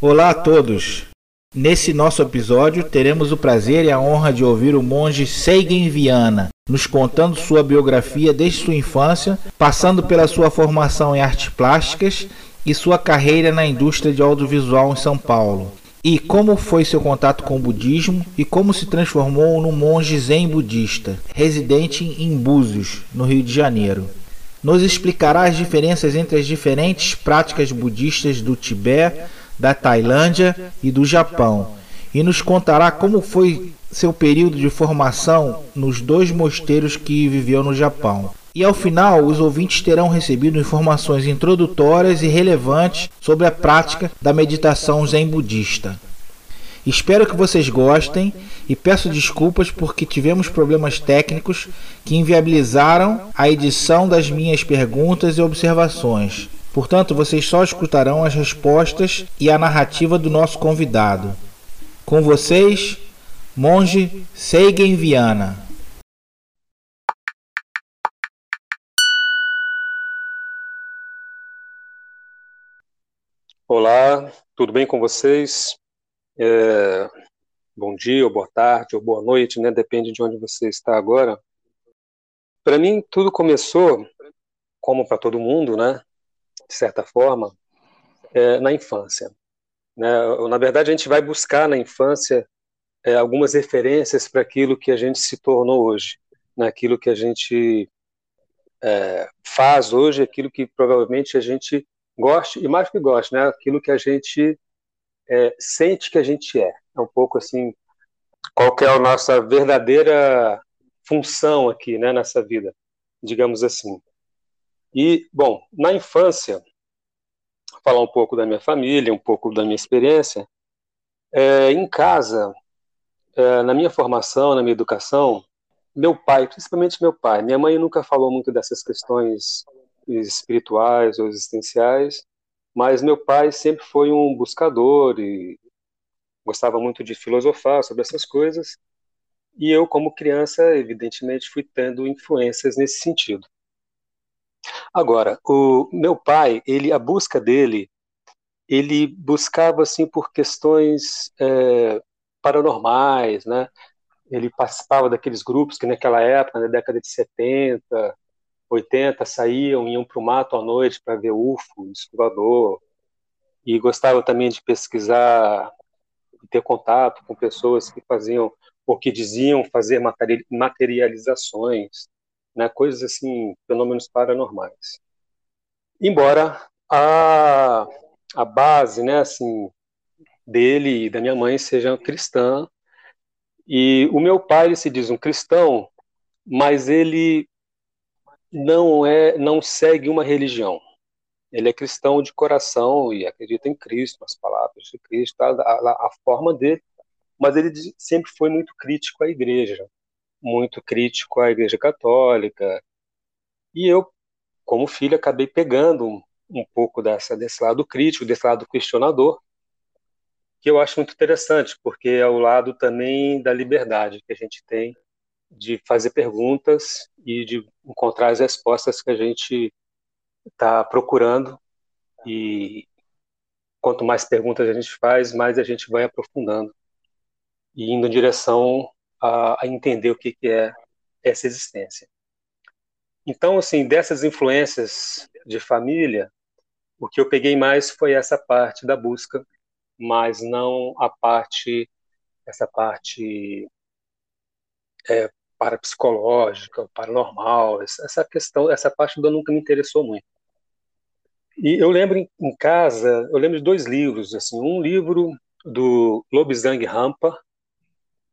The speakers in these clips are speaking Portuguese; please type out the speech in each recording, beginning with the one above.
Olá a todos! Nesse nosso episódio, teremos o prazer e a honra de ouvir o monge Seigen Viana, nos contando sua biografia desde sua infância, passando pela sua formação em artes plásticas e sua carreira na indústria de audiovisual em São Paulo. E como foi seu contato com o budismo e como se transformou num monge zen budista, residente em Búzios, no Rio de Janeiro. Nos explicará as diferenças entre as diferentes práticas budistas do Tibete da Tailândia e do Japão, e nos contará como foi seu período de formação nos dois mosteiros que viveu no Japão. E ao final, os ouvintes terão recebido informações introdutórias e relevantes sobre a prática da meditação zen budista. Espero que vocês gostem e peço desculpas porque tivemos problemas técnicos que inviabilizaram a edição das minhas perguntas e observações. Portanto, vocês só escutarão as respostas e a narrativa do nosso convidado. Com vocês, Monge Seigen Viana. Olá, tudo bem com vocês? É, bom dia, ou boa tarde, ou boa noite, né? Depende de onde você está agora. Para mim, tudo começou, como para todo mundo, né? de certa forma, é, na infância. Né? Na verdade, a gente vai buscar na infância é, algumas referências para aquilo que a gente se tornou hoje, naquilo que a gente é, faz hoje, aquilo que provavelmente a gente goste, e mais que goste, né? aquilo que a gente é, sente que a gente é. É um pouco assim, qual é a nossa verdadeira função aqui né, nessa vida, digamos assim. E, bom, na infância, falar um pouco da minha família, um pouco da minha experiência, é, em casa, é, na minha formação, na minha educação, meu pai, principalmente meu pai, minha mãe nunca falou muito dessas questões espirituais ou existenciais, mas meu pai sempre foi um buscador e gostava muito de filosofar sobre essas coisas. E eu, como criança, evidentemente, fui tendo influências nesse sentido. Agora, o meu pai, ele, a busca dele, ele buscava assim por questões é, paranormais, né? Ele participava daqueles grupos que naquela época, na década de 70, 80, saíam, iam para o mato à noite para ver UFO, escovador, e gostava também de pesquisar e ter contato com pessoas que faziam ou que diziam fazer materializações né, coisas assim, fenômenos paranormais. Embora a, a base, né, assim, dele e da minha mãe seja cristã, e o meu pai ele se diz um cristão, mas ele não é, não segue uma religião. Ele é cristão de coração e acredita em Cristo, nas palavras de Cristo, a, a, a forma dele, mas ele sempre foi muito crítico à igreja muito crítico à Igreja Católica. E eu, como filho, acabei pegando um, um pouco dessa, desse lado crítico, desse lado questionador, que eu acho muito interessante, porque é o lado também da liberdade que a gente tem de fazer perguntas e de encontrar as respostas que a gente está procurando. E quanto mais perguntas a gente faz, mais a gente vai aprofundando e indo em direção a, a entender o que, que é essa existência. Então, assim, dessas influências de família, o que eu peguei mais foi essa parte da busca, mas não a parte, essa parte é, parapsicológica, paranormal, essa questão, essa parte do nunca me interessou muito. E eu lembro em, casa, eu lembro de dois livros, assim, um livro do Lobsang Rampa,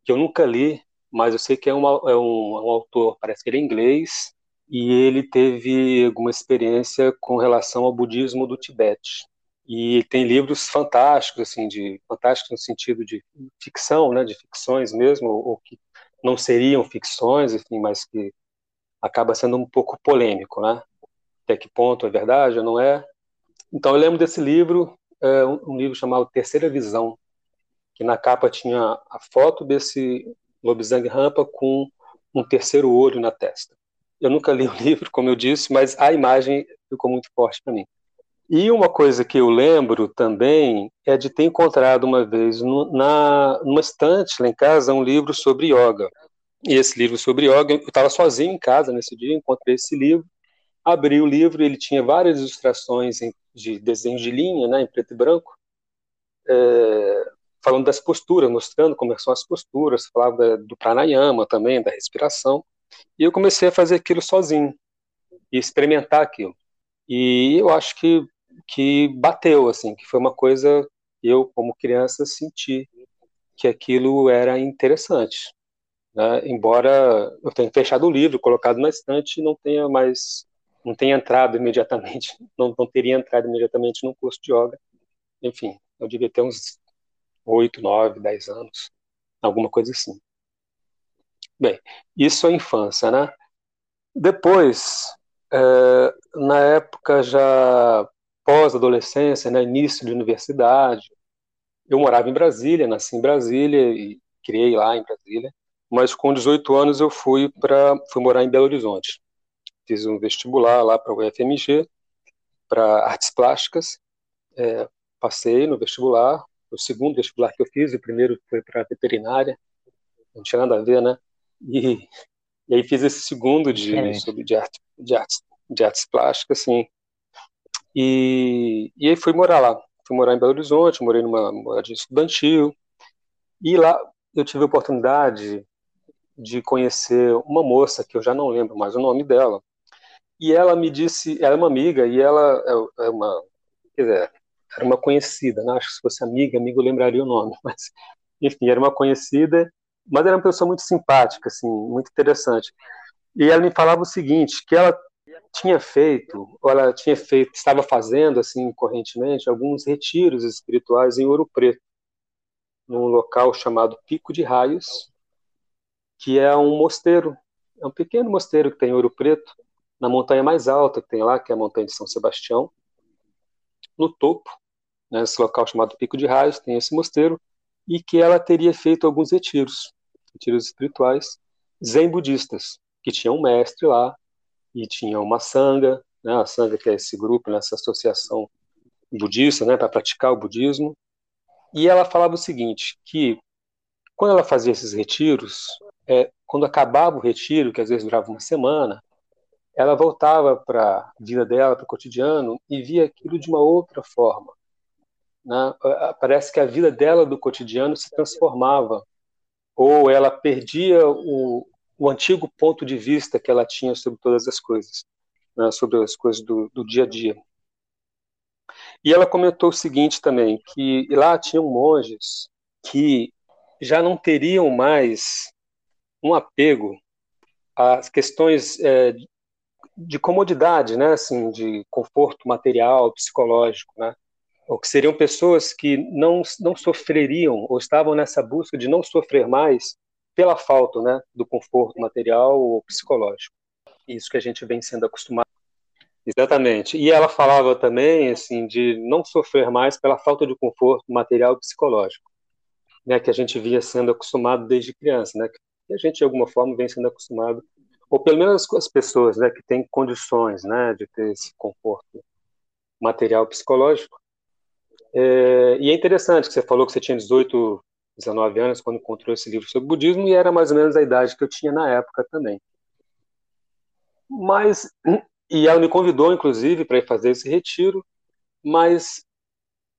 que eu nunca li, mas eu sei que é, uma, é, um, é um autor, parece que ele é inglês, e ele teve alguma experiência com relação ao budismo do Tibete. E tem livros fantásticos, assim, de fantásticos no sentido de ficção, né, de ficções mesmo, ou, ou que não seriam ficções, enfim, mas que acaba sendo um pouco polêmico, né? Até que ponto é verdade ou não é? Então eu lembro desse livro é, um, livro chamado Terceira Visão, que na capa tinha a foto desse lobisang rampa com um terceiro olho na testa. Eu nunca li o livro, como eu disse, mas a imagem ficou muito forte para mim. E uma coisa que eu lembro também é de ter encontrado uma vez no, na, numa estante lá em casa um livro sobre yoga. E esse livro sobre yoga, eu estava sozinho em casa nesse dia, encontrei esse livro, abri o livro, ele tinha várias ilustrações em, de desenhos de linha, né, em preto e branco, é, falando das posturas, mostrando como são as posturas, falava do pranayama também, da respiração. E eu comecei a fazer aquilo sozinho e experimentar aquilo. E eu acho que que bateu assim, que foi uma coisa eu como criança senti que aquilo era interessante. Né? Embora eu tenha fechado o livro, colocado na estante, não tenha mais, não tenha entrado imediatamente, não, não teria entrado imediatamente no curso de yoga. Enfim, eu devia ter uns oito, nove, dez anos, alguma coisa assim. Bem, isso é infância, né? Depois, é, na época já pós-adolescência, né, início de universidade, eu morava em Brasília, nasci em Brasília e criei lá em Brasília, mas com 18 anos eu fui para fui morar em Belo Horizonte. Fiz um vestibular lá para o UFMG, para artes plásticas, é, passei no vestibular, o segundo vestibular que eu fiz, o primeiro foi para veterinária, não tinha nada a ver, né? E, e aí fiz esse segundo de, é. sobre, de, arte, de, artes, de artes plásticas, assim. E, e aí fui morar lá. Fui morar em Belo Horizonte, morei numa moradia estudantil. E lá eu tive a oportunidade de conhecer uma moça, que eu já não lembro mais o nome dela. E ela me disse, ela é uma amiga, e ela é, é uma, quer dizer, era uma conhecida, né? acho que se fosse amiga, amigo lembraria o nome, mas enfim, era uma conhecida, mas era uma pessoa muito simpática, assim, muito interessante. E ela me falava o seguinte, que ela tinha feito, ou ela tinha feito, estava fazendo, assim, correntemente, alguns retiros espirituais em Ouro Preto, num local chamado Pico de Raios, que é um mosteiro, é um pequeno mosteiro que tem em Ouro Preto, na montanha mais alta que tem lá, que é a montanha de São Sebastião. No topo, nesse local chamado Pico de Raios, tem esse mosteiro, e que ela teria feito alguns retiros, retiros espirituais, zen budistas, que tinha um mestre lá, e tinha uma sanga, né, a sanga que é esse grupo, nessa associação budista, né, para praticar o budismo, e ela falava o seguinte, que quando ela fazia esses retiros, é, quando acabava o retiro, que às vezes durava uma semana, ela voltava para a vida dela, para o cotidiano, e via aquilo de uma outra forma. Né? Parece que a vida dela do cotidiano se transformava, ou ela perdia o, o antigo ponto de vista que ela tinha sobre todas as coisas, né? sobre as coisas do, do dia a dia. E ela comentou o seguinte também, que lá tinham monges que já não teriam mais um apego às questões é, de comodidade, né, assim, de conforto material, psicológico, né, ou que seriam pessoas que não, não sofreriam ou estavam nessa busca de não sofrer mais pela falta né, do conforto material ou psicológico. Isso que a gente vem sendo acostumado. Exatamente. E ela falava também assim de não sofrer mais pela falta de conforto material e psicológico, né, que a gente via sendo acostumado desde criança, né, que a gente de alguma forma vem sendo acostumado, ou pelo menos as pessoas, né, que têm condições, né, de ter esse conforto material e psicológico, é, e é interessante que você falou que você tinha 18, 19 anos quando encontrou esse livro sobre budismo e era mais ou menos a idade que eu tinha na época também. Mas e ela me convidou inclusive para ir fazer esse retiro, mas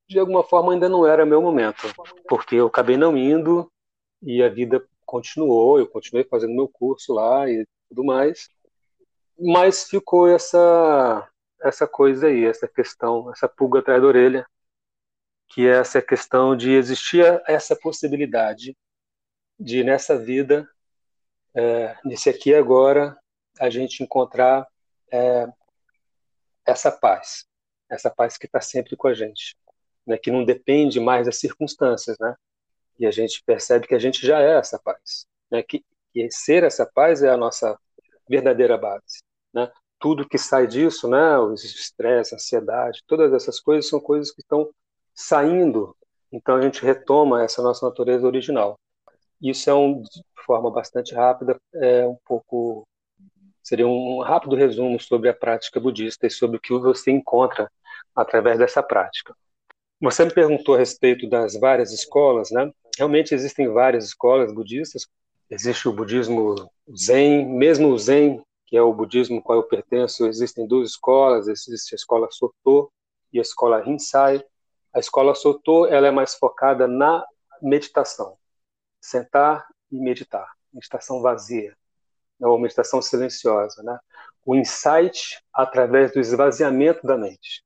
de alguma forma ainda não era meu momento, porque eu acabei não indo e a vida continuou, eu continuei fazendo meu curso lá e tudo mais. Mas ficou essa essa coisa aí, essa questão, essa pulga atrás da orelha que é essa questão de existir essa possibilidade de nessa vida, é, nesse aqui e agora, a gente encontrar é, essa paz, essa paz que está sempre com a gente, né, que não depende mais das circunstâncias, né? E a gente percebe que a gente já é essa paz, né? Que, que ser essa paz é a nossa verdadeira base, né? Tudo que sai disso, né? Estresse, ansiedade, todas essas coisas são coisas que estão saindo, então a gente retoma essa nossa natureza original. Isso é um, de forma bastante rápida, é um pouco seria um rápido resumo sobre a prática budista e sobre o que você encontra através dessa prática. Você me perguntou a respeito das várias escolas, né? Realmente existem várias escolas budistas. Existe o budismo Zen, mesmo o Zen, que é o budismo ao qual eu pertenço, existem duas escolas, existe a escola Soto e a escola Rinsai. A escola Soto, ela é mais focada na meditação, sentar e meditar, meditação vazia, ou meditação silenciosa, né? O insight através do esvaziamento da mente.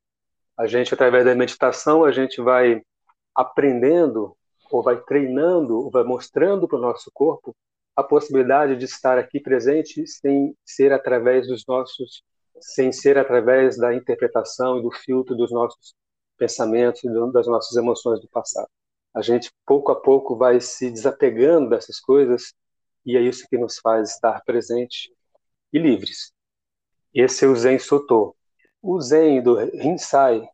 A gente, através da meditação, a gente vai aprendendo, ou vai treinando, ou vai mostrando para o nosso corpo a possibilidade de estar aqui presente sem ser através dos nossos, sem ser através da interpretação e do filtro dos nossos pensamentos das nossas emoções do passado. A gente, pouco a pouco, vai se desapegando dessas coisas e é isso que nos faz estar presentes e livres. Esse é o Zen Soto. O Zen do Rinsai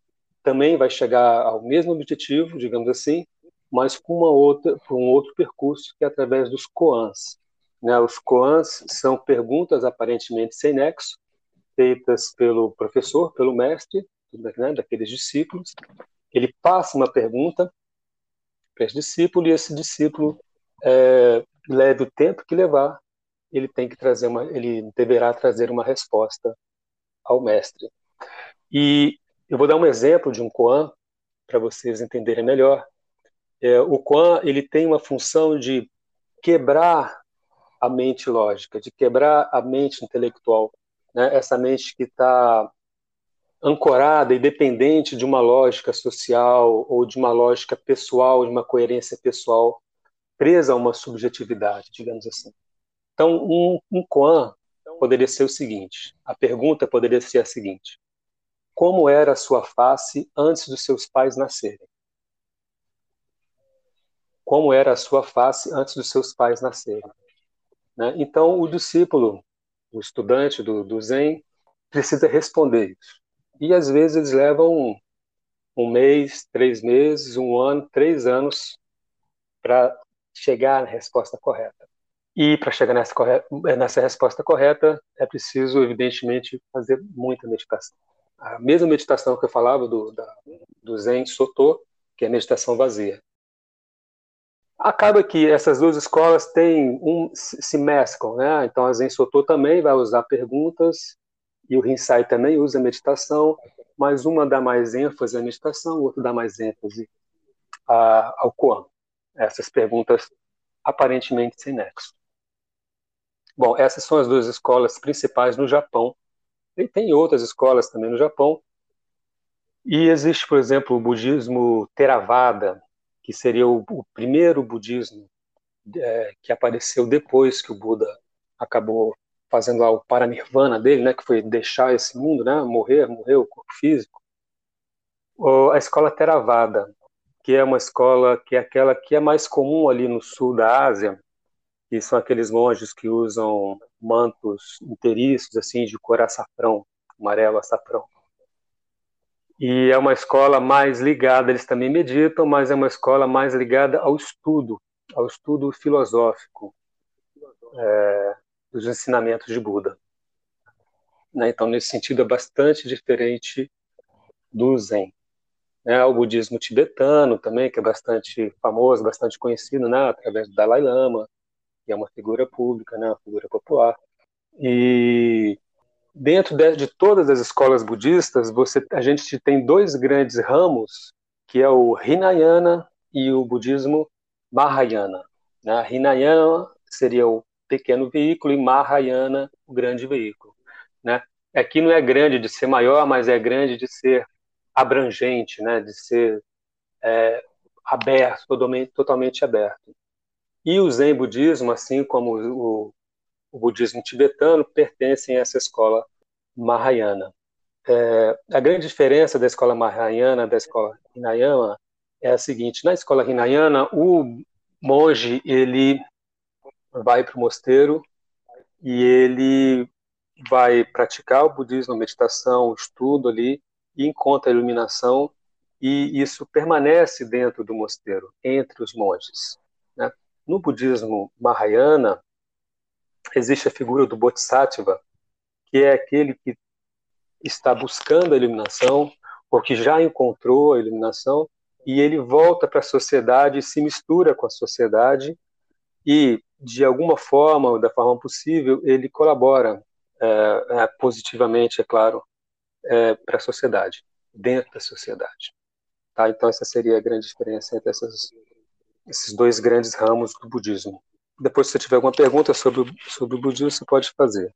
também vai chegar ao mesmo objetivo, digamos assim, mas com uma outra, com um outro percurso que é através dos koans. Né? Os koans são perguntas aparentemente sem nexo, feitas pelo professor, pelo mestre, né, daqueles discípulos. Ele passa uma pergunta para esse discípulo e esse discípulo é, leve o tempo que levar, ele tem que trazer uma, ele deverá trazer uma resposta ao mestre. E eu vou dar um exemplo de um koan para vocês entenderem melhor. É, o koan ele tem uma função de quebrar a mente lógica, de quebrar a mente intelectual, né? essa mente que está ancorada e dependente de uma lógica social ou de uma lógica pessoal, de uma coerência pessoal, presa a uma subjetividade, digamos assim. Então, um, um koan poderia ser o seguinte: a pergunta poderia ser a seguinte: como era a sua face antes dos seus pais nascerem? Como era a sua face antes dos seus pais nascerem? Né? Então, o discípulo, o estudante do, do Zen, precisa responder isso. E às vezes eles levam um, mês, três meses, um ano, três anos para chegar na resposta correta. E para chegar nessa, correta, nessa resposta correta, é preciso, evidentemente, fazer muita meditação a mesma meditação que eu falava do, da, do Zen Soto, que é a meditação vazia. Acaba que essas duas escolas têm um, se mesclam, né? Então a Zen Soto também vai usar perguntas e o Rinsai também usa meditação, mas uma dá mais ênfase à meditação, o outro dá mais ênfase ao Koan. Essas perguntas aparentemente sem nexo. Bom, essas são as duas escolas principais no Japão e tem outras escolas também no Japão. E existe, por exemplo, o budismo Theravada, que seria o, o primeiro budismo é, que apareceu depois que o Buda acabou fazendo lá o paranirvana dele, né, que foi deixar esse mundo, né, morrer, morrer o corpo físico. A escola Theravada, que é uma escola que é aquela que é mais comum ali no sul da Ásia, que são aqueles monges que usam mantos inteiriços, assim, de cor açafrão, amarelo açafrão. E é uma escola mais ligada, eles também meditam, mas é uma escola mais ligada ao estudo, ao estudo filosófico é, dos ensinamentos de Buda. Né? Então, nesse sentido, é bastante diferente do Zen. É, o budismo tibetano também, que é bastante famoso, bastante conhecido, né, através do Dalai Lama, que é uma figura pública, né, uma figura popular. E dentro de, de todas as escolas budistas, você, a gente tem dois grandes ramos, que é o Hinayana e o budismo Mahayana. Né? Hinayana seria o pequeno veículo e Mahayana o grande veículo. Né? Aqui não é grande de ser maior, mas é grande de ser abrangente, né? de ser é, aberto, totalmente, aberto. E o Zen budismo, assim como o, o budismo tibetano, pertencem a essa escola Mahayana. É, a grande diferença da escola Mahayana da escola Hinayana é a seguinte: na escola Hinayana, o monge ele vai para o mosteiro e ele vai praticar o budismo, meditação, o estudo ali, e encontra a iluminação e isso permanece dentro do mosteiro, entre os monges. Né? No budismo Mahayana, existe a figura do Bodhisattva, que é aquele que está buscando a iluminação, ou que já encontrou a iluminação, e ele volta para a sociedade se mistura com a sociedade, e, de alguma forma, da forma possível, ele colabora é, é, positivamente, é claro, é, para a sociedade, dentro da sociedade. Tá? Então, essa seria a grande diferença entre essas, esses dois grandes ramos do budismo. Depois, se você tiver alguma pergunta sobre, sobre o budismo, você pode fazer,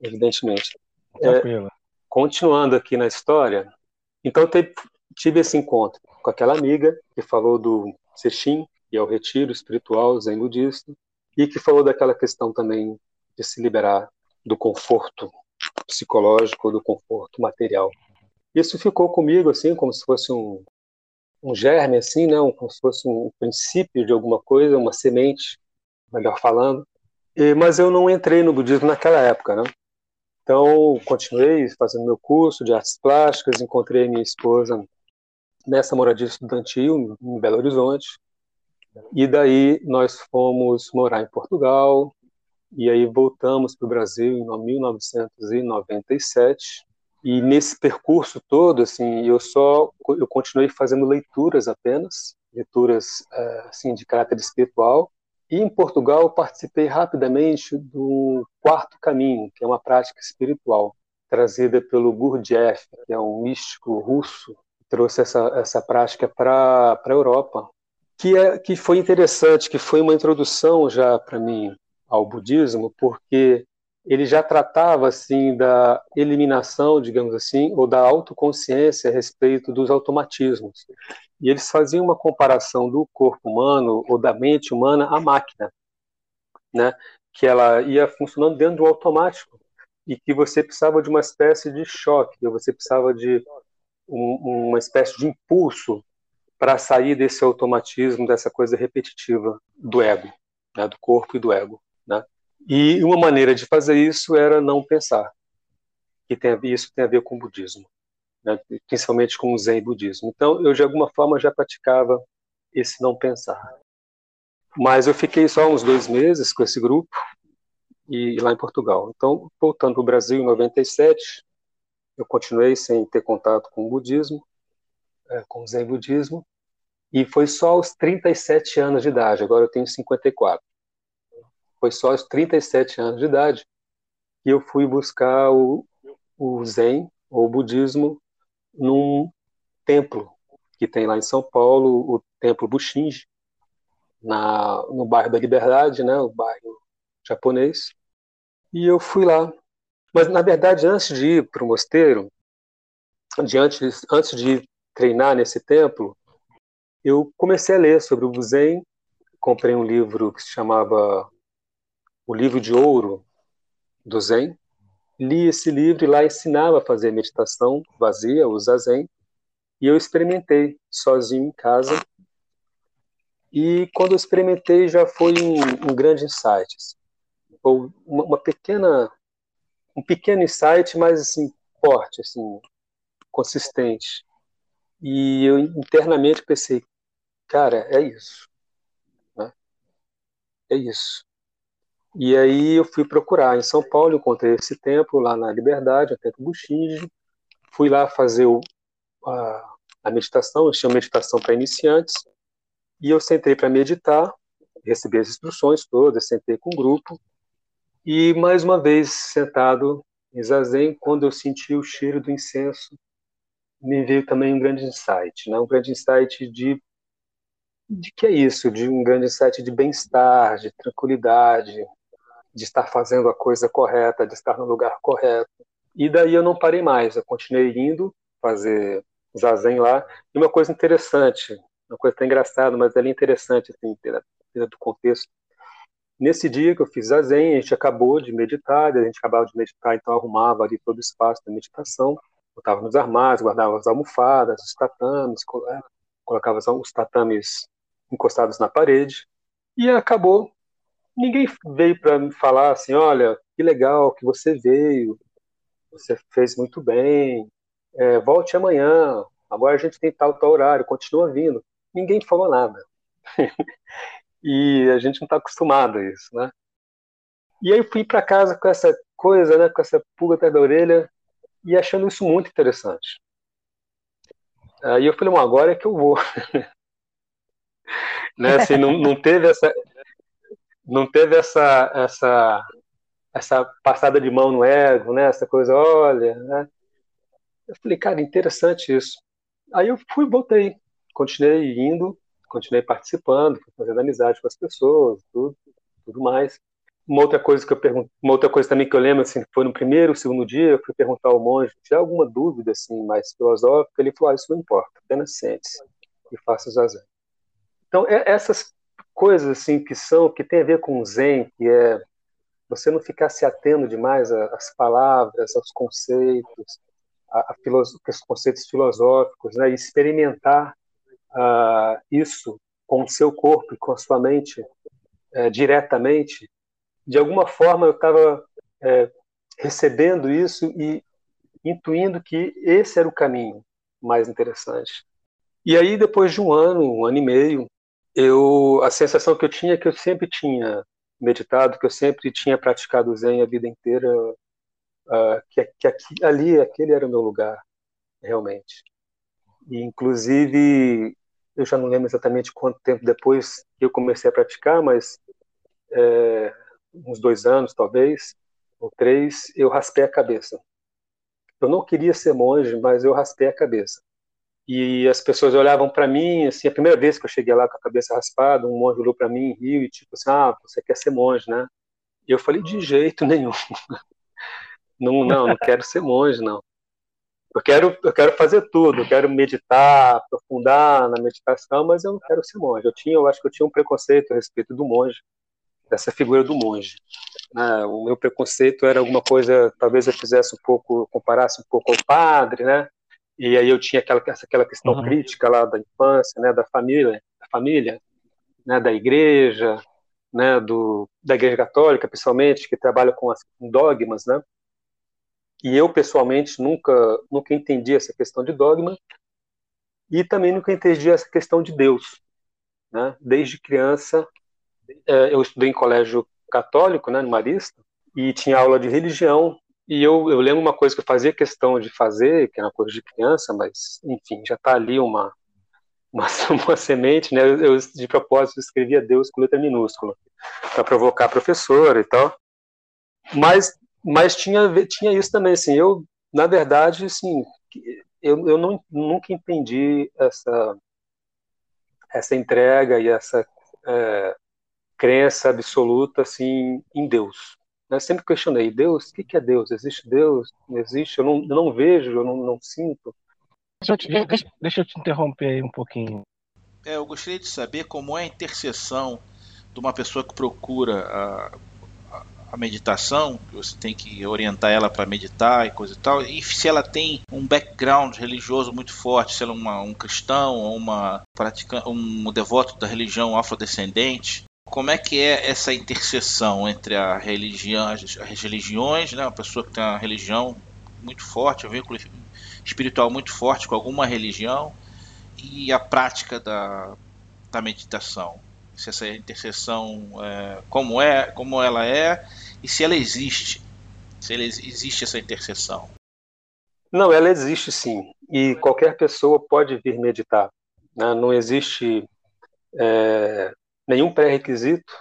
evidentemente. É, continuando aqui na história, então te, tive esse encontro com aquela amiga que falou do Sexin, que é o retiro espiritual zen budista, e que falou daquela questão também de se liberar do conforto psicológico, do conforto material. Isso ficou comigo assim, como se fosse um, um germe, assim, né? como se fosse um princípio de alguma coisa, uma semente melhor falando. E, mas eu não entrei no budismo naquela época, né? Então, continuei fazendo meu curso de artes plásticas, encontrei minha esposa nessa moradia estudantil em Belo Horizonte. E daí nós fomos morar em Portugal, e aí voltamos para o Brasil em 1997. E nesse percurso todo, assim, eu só eu continuei fazendo leituras apenas, leituras eh, assim de caráter espiritual, e em Portugal participei rapidamente do Quarto Caminho, que é uma prática espiritual trazida pelo Gurdjieff, que é um místico russo, que trouxe essa, essa prática para a Europa, que, é, que foi interessante, que foi uma introdução já para mim ao budismo, porque ele já tratava assim da eliminação, digamos assim, ou da autoconsciência a respeito dos automatismos. E eles faziam uma comparação do corpo humano ou da mente humana à máquina, né? Que ela ia funcionando dentro do automático e que você precisava de uma espécie de choque, você precisava de um, uma espécie de impulso para sair desse automatismo, dessa coisa repetitiva do ego, né? do corpo e do ego. Né? E uma maneira de fazer isso era não pensar, que tem, isso tem a ver com o budismo, né? principalmente com o Zen budismo. Então, eu de alguma forma já praticava esse não pensar. Mas eu fiquei só uns dois meses com esse grupo e lá em Portugal. Então, voltando para o Brasil em 97, eu continuei sem ter contato com o budismo, é, com o Zen budismo, e foi só aos 37 anos de idade, agora eu tenho 54 foi só aos 37 anos de idade que eu fui buscar o, o Zen, ou o budismo, num templo que tem lá em São Paulo, o Templo Bushinji, na, no bairro da Liberdade, né, o bairro japonês. E eu fui lá. Mas, na verdade, antes de ir para o mosteiro, de antes, antes de treinar nesse templo, eu comecei a ler sobre o Zen, comprei um livro que se chamava o livro de ouro do Zen, li esse livro e lá ensinava a fazer meditação vazia, o Zazen, e eu experimentei sozinho em casa. E quando eu experimentei já foi um, um grande insight, assim, ou uma, uma, pequena, um pequeno insight, mas assim forte, assim consistente. E eu internamente pensei, cara, é isso, né? é isso. E aí eu fui procurar em São Paulo, encontrei esse templo lá na Liberdade, o Templo Bushinji. Fui lá fazer o, a, a meditação, eu chamo meditação para iniciantes. E eu sentei para meditar, recebi as instruções todas, sentei com o grupo. E mais uma vez sentado em zazen, quando eu senti o cheiro do incenso, me veio também um grande insight, né? um grande insight de de que é isso, de um grande insight de bem-estar, de tranquilidade, de estar fazendo a coisa correta, de estar no lugar correto. E daí eu não parei mais, eu continuei indo fazer zazen lá. E uma coisa interessante, uma coisa até engraçada, mas ela é interessante, assim, do contexto. Nesse dia que eu fiz zazen, a gente acabou de meditar, a gente acabava de meditar, então arrumava ali todo o espaço da meditação, botava nos armários, guardava as almofadas, os tatames, colocava os tatames encostados na parede, e acabou ninguém veio para me falar assim, olha, que legal que você veio, você fez muito bem, é, volte amanhã, agora a gente tem tal, tal horário, continua vindo. Ninguém falou nada. e a gente não está acostumado a isso, né? E aí eu fui para casa com essa coisa, né, com essa pulga atrás da orelha e achando isso muito interessante. Aí eu falei, agora é que eu vou. né, assim, não, não teve essa não teve essa essa essa passada de mão no ego, né, essa coisa, olha, né? Eu falei, cara, interessante isso. Aí eu fui, voltei, continuei indo, continuei participando, fazendo amizade com as pessoas, tudo, tudo mais. Uma outra coisa que eu pergunto, uma outra coisa também que eu lembro assim, foi no primeiro, segundo dia, eu fui perguntar ao monge se há alguma dúvida assim mais filosófica, ele falou: ah, isso não importa, apenas sente-se e faça o zazen. Então, é, essas coisas assim que são que tem a ver com o zen, que é você não ficar se atendo demais às palavras, aos conceitos, a, a os conceitos filosóficos, né, e experimentar uh, isso com o seu corpo e com a sua mente uh, diretamente, de alguma forma eu estava uh, recebendo isso e intuindo que esse era o caminho mais interessante. E aí, depois de um ano, um ano e meio, eu a sensação que eu tinha é que eu sempre tinha meditado, que eu sempre tinha praticado Zen a vida inteira, uh, que, que aqui, ali, aquele era o meu lugar, realmente. E, inclusive, eu já não lembro exatamente quanto tempo depois que eu comecei a praticar, mas é, uns dois anos, talvez, ou três, eu raspei a cabeça. Eu não queria ser monge, mas eu raspei a cabeça. E as pessoas olhavam para mim, assim, a primeira vez que eu cheguei lá com a cabeça raspada, um monge olhou para mim e riu, e tipo assim, ah, você quer ser monge, né? E eu falei, de jeito nenhum. não, não, não quero ser monge, não. Eu quero, eu quero fazer tudo, eu quero meditar, aprofundar na meditação, mas eu não quero ser monge. Eu tinha, eu acho que eu tinha um preconceito a respeito do monge, dessa figura do monge. Né? O meu preconceito era alguma coisa, talvez eu fizesse um pouco, comparasse um pouco ao padre, né? E aí eu tinha aquela, aquela questão uhum. crítica lá da infância, né? Da família, da família, né? Da igreja, né? Do da igreja católica, principalmente, que trabalha com, as, com dogmas, né? E eu, pessoalmente, nunca, nunca entendi essa questão de dogma e também nunca entendi essa questão de Deus. Né? Desde criança, é, eu estudei em colégio católico, né, no Marista, e tinha aula de religião, e eu, eu lembro uma coisa que eu fazia questão de fazer, que era coisa de criança, mas, enfim, já está ali uma, uma, uma, semente, né? Eu, eu, de propósito, escrevia Deus com letra minúscula, para provocar a professora e tal. Mas mas tinha, tinha isso também, assim, eu, na verdade, assim, eu, eu não, nunca entendi essa, essa entrega e essa é, crença absoluta, assim, em Deus. Eu sempre questionei, Deus, o que é Deus? Existe Deus? Não existe? Eu não, eu não vejo, eu não, não sinto. Deixa eu, te, deixa, deixa eu te interromper aí um pouquinho. É, eu gostaria de saber como é a interseção de uma pessoa que procura a a meditação, que você tem que orientar ela para meditar e coisa e tal, e se ela tem um background religioso muito forte, se ela é uma, um cristão ou uma praticante, um devoto da religião afrodescendente, como é que é essa interseção entre a religião, as, as religiões, né, uma pessoa que tem uma religião muito forte, um vínculo espiritual muito forte com alguma religião, e a prática da, da meditação? se essa interseção é, como é, como ela é e se ela existe, se ela, existe essa interseção. Não, ela existe sim e qualquer pessoa pode vir meditar. Né? Não existe é, nenhum pré-requisito,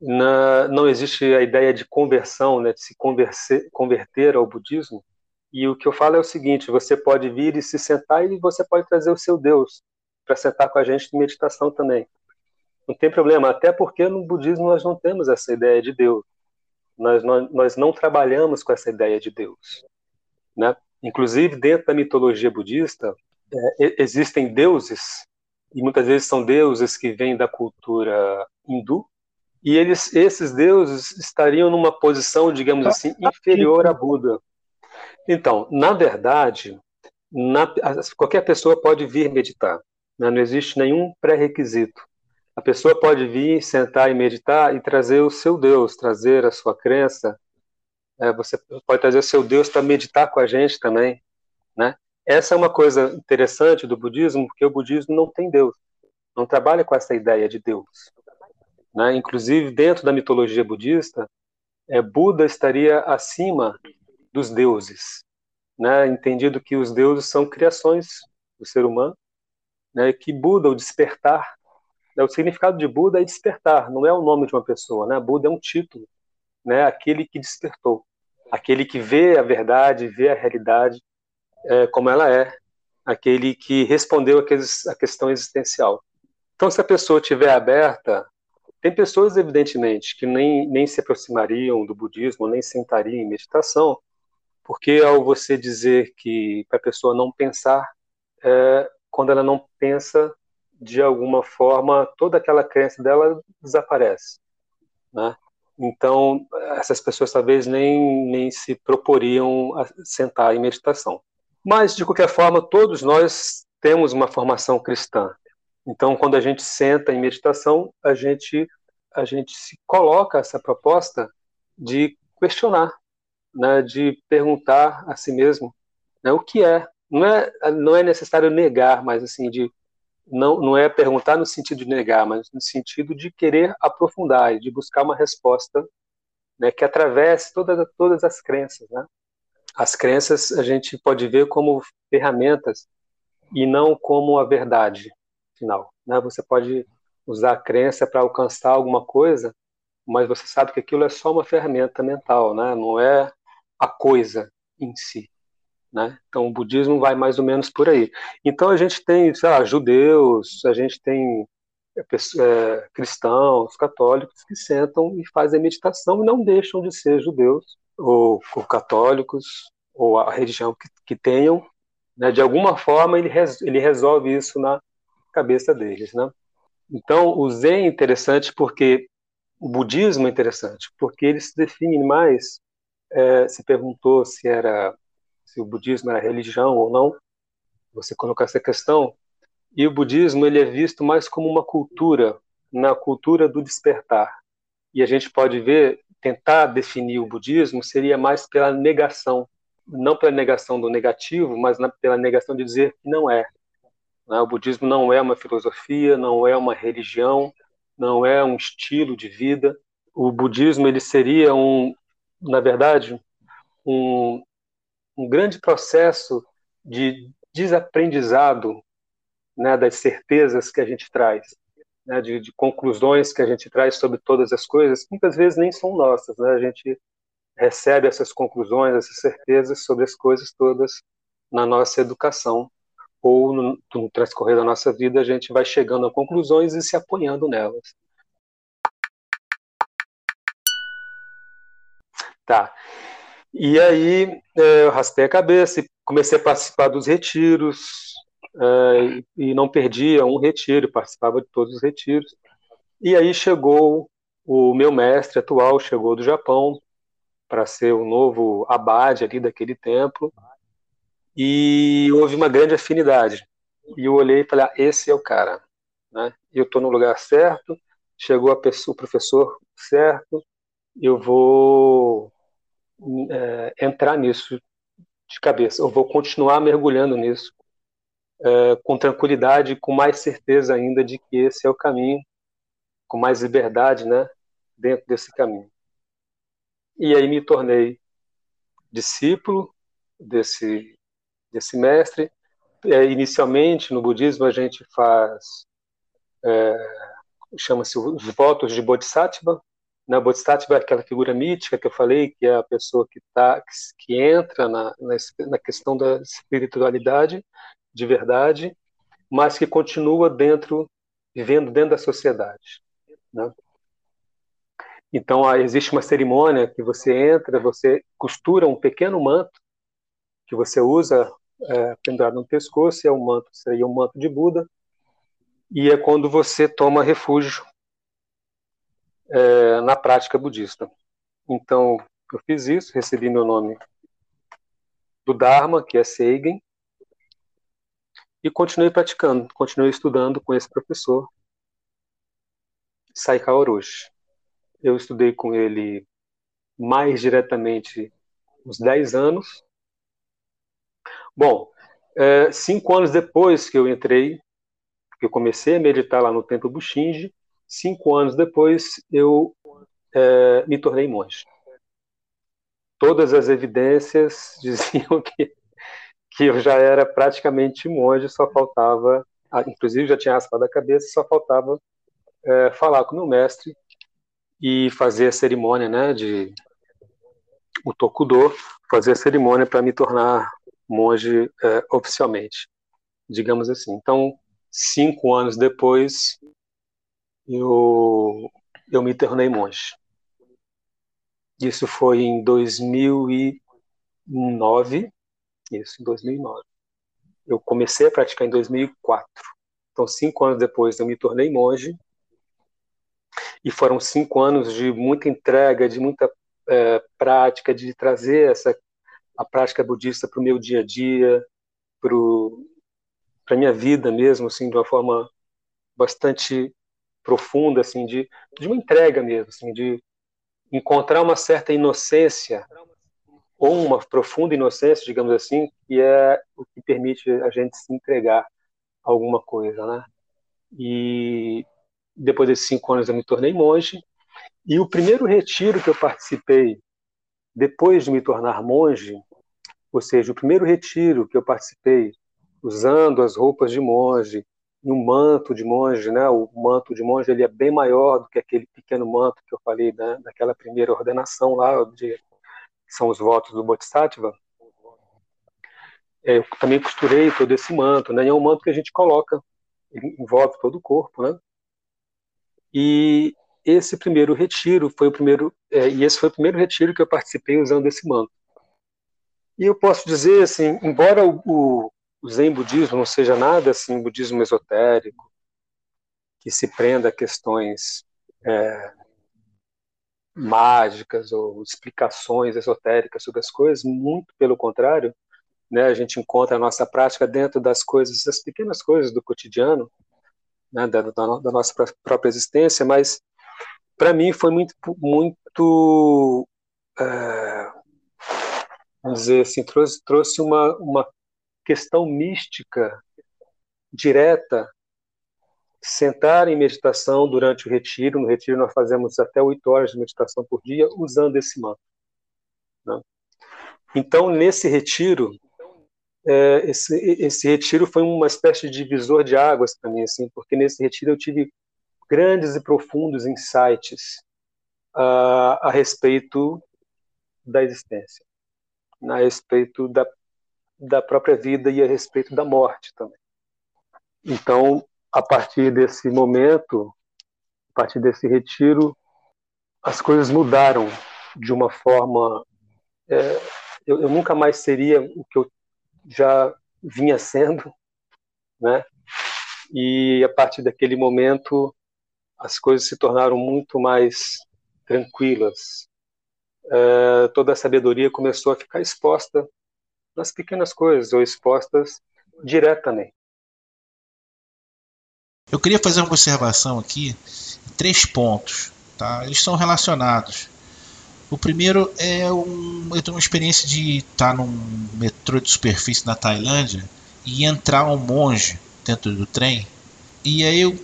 não existe a ideia de conversão, né, de se converser, converter ao budismo. E o que eu falo é o seguinte: você pode vir e se sentar e você pode trazer o seu Deus para sentar com a gente em meditação também. Não tem problema, até porque no budismo nós não temos essa ideia de Deus. Nós, nós, nós não trabalhamos com essa ideia de Deus. Né? Inclusive, dentro da mitologia budista, é, existem deuses, e muitas vezes são deuses que vêm da cultura hindu, e eles, esses deuses estariam numa posição, digamos assim, inferior a Buda. Então, na verdade, na, qualquer pessoa pode vir meditar. Né? Não existe nenhum pré-requisito. A pessoa pode vir, sentar e meditar e trazer o seu Deus, trazer a sua crença. É, você pode trazer o seu Deus para meditar com a gente também, né? Essa é uma coisa interessante do budismo, porque o budismo não tem Deus, não trabalha com essa ideia de Deus. Né? Inclusive, dentro da mitologia budista, é, Buda estaria acima dos deuses, né? entendido que os deuses são criações do ser humano, né? que Buda, o despertar, né? o significado de Buda é despertar, não é o nome de uma pessoa, né? Buda é um título, né? aquele que despertou, aquele que vê a verdade, vê a realidade é, como ela é, aquele que respondeu a questão existencial. Então, se a pessoa estiver aberta, tem pessoas, evidentemente, que nem, nem se aproximariam do budismo, nem sentariam em meditação, porque ao você dizer que para a pessoa não pensar, é, quando ela não pensa, de alguma forma, toda aquela crença dela desaparece. Né? Então, essas pessoas talvez nem, nem se proporiam a sentar em meditação. Mas, de qualquer forma, todos nós temos uma formação cristã. Então, quando a gente senta em meditação, a gente a gente se coloca essa proposta de questionar, né, de perguntar a si mesmo né, o que é. Não é não é necessário negar, mas assim de não não é perguntar no sentido de negar, mas no sentido de querer aprofundar, de buscar uma resposta né, que atravesse todas todas as crenças, né? As crenças a gente pode ver como ferramentas e não como a verdade final. Né? Você pode usar a crença para alcançar alguma coisa, mas você sabe que aquilo é só uma ferramenta mental, né? não é a coisa em si. Né? Então o budismo vai mais ou menos por aí. Então a gente tem, sei lá, judeus, a gente tem é, é cristãos, católicos que sentam e fazem meditação e não deixam de ser judeus ou, ou católicos ou a religião que, que tenham, né? de alguma forma ele, res, ele resolve isso na cabeça deles, né? Então, o Zen é interessante porque o budismo é interessante, porque ele se define mais. É, se perguntou se era se o budismo era religião ou não. Você colocou essa questão e o budismo ele é visto mais como uma cultura, na cultura do despertar. E a gente pode ver, tentar definir o budismo seria mais pela negação, não pela negação do negativo, mas pela negação de dizer que não é. Né? O budismo não é uma filosofia, não é uma religião, não é um estilo de vida. O budismo ele seria um, na verdade, um, um grande processo de desaprendizado né, das certezas que a gente traz, né, de, de, conclusões que a gente traz sobre todas as coisas, muitas vezes nem são nossas. Né? A gente recebe essas conclusões, essas certezas sobre as coisas todas na nossa educação ou no, no transcorrer da nossa vida a gente vai chegando a conclusões e se apoiando nelas. Tá. E aí é, eu raspei a cabeça e comecei a participar dos retiros é, e não perdia um retiro, participava de todos os retiros. E aí chegou o meu mestre atual, chegou do Japão para ser o novo abade ali daquele templo e houve uma grande afinidade. E eu olhei e falei, ah, esse é o cara. Né? Eu estou no lugar certo, chegou a pessoa, o professor certo, eu vou é, entrar nisso de cabeça, eu vou continuar mergulhando nisso é, com tranquilidade, com mais certeza ainda de que esse é o caminho, com mais liberdade, né, dentro desse caminho. E aí me tornei discípulo desse desse mestre. É, inicialmente, no budismo, a gente faz, é, chama-se os votos de Bodhisattva. Né? Bodhisattva é aquela figura mítica que eu falei, que é a pessoa que, tá, que, que entra na, na, na questão da espiritualidade de verdade, mas que continua dentro, vivendo dentro da sociedade. Né? Então, existe uma cerimônia que você entra, você costura um pequeno manto que você usa é, pendurado no pescoço, é um manto, seria um manto de Buda, e é quando você toma refúgio é, na prática budista. Então, eu fiz isso, recebi meu nome do Dharma, que é Seigen, e continuei praticando, continuei estudando com esse professor, Saikawa Orochi. Eu estudei com ele mais diretamente uns 10 anos, Bom, É, cinco anos depois que eu entrei, que eu comecei a meditar lá no Templo Bushinji, cinco anos depois eu é, me tornei monge. Todas as evidências diziam que, que eu já era praticamente monge, só faltava, inclusive já tinha raspado a cabeça, só faltava é, falar com meu mestre e fazer a cerimônia né, de o Tokudo, fazer a cerimônia para me tornar monge é, oficialmente, digamos assim. Então, cinco anos depois, eu, eu me tornei monge. Isso foi em 2009. Isso, em 2009. Eu comecei a praticar em 2004. Então, cinco anos depois, eu me tornei monge. E foram cinco anos de muita entrega, de muita é, prática, de trazer essa a prática budista para o meu dia a dia, para a minha vida mesmo, assim, de uma forma bastante profunda, assim, de, de uma entrega mesmo, assim, de encontrar uma certa inocência ou uma profunda inocência, digamos assim, que é o que permite a gente se entregar a alguma coisa, né? E depois desses cinco anos eu me tornei monge e o primeiro retiro que eu participei depois de me tornar monge, ou seja, o primeiro retiro que eu participei usando as roupas de monge, um manto de monge, né? O manto de monge ele é bem maior do que aquele pequeno manto que eu falei né? daquela primeira ordenação lá, de, que são os votos do Bodhisattva. É, eu também costurei todo esse manto, né? E é um manto que a gente coloca, envolve todo o corpo, né? E esse primeiro retiro foi o primeiro, é, e esse foi o primeiro retiro que eu participei usando esse manto. E eu posso dizer assim, embora o, o o Zen budismo não seja nada assim, budismo esotérico, que se prenda a questões é, mágicas ou explicações esotéricas sobre as coisas, muito pelo contrário, né, a gente encontra a nossa prática dentro das coisas, das pequenas coisas do cotidiano, né, da, da, nossa própria existência, mas para mim foi muito, muito é, vamos dizer assim, trouxe, trouxe uma, uma questão mística direta, sentar em meditação durante o retiro. No retiro nós fazemos até oito horas de meditação por dia usando esse manto. Né? Então, nesse retiro, é, esse, esse retiro foi uma espécie de divisor de águas para mim, assim, porque nesse retiro eu tive grandes e profundos insights a respeito da existência, a respeito da da própria vida e a respeito da morte também. Então, a partir desse momento, a partir desse retiro, as coisas mudaram de uma forma. É, eu, eu, nunca mais seria o que eu já vinha sendo, né? E a partir daquele momento, as coisas se tornaram muito mais tranquilas. É, toda a sabedoria começou a ficar exposta nas pequenas coisas ou expostas diretamente. Eu queria fazer uma observação aqui, três pontos, tá? Eles são relacionados. O primeiro é um, eu tenho uma experiência de estar num metrô de superfície na Tailândia e entrar um monge dentro do trem e aí o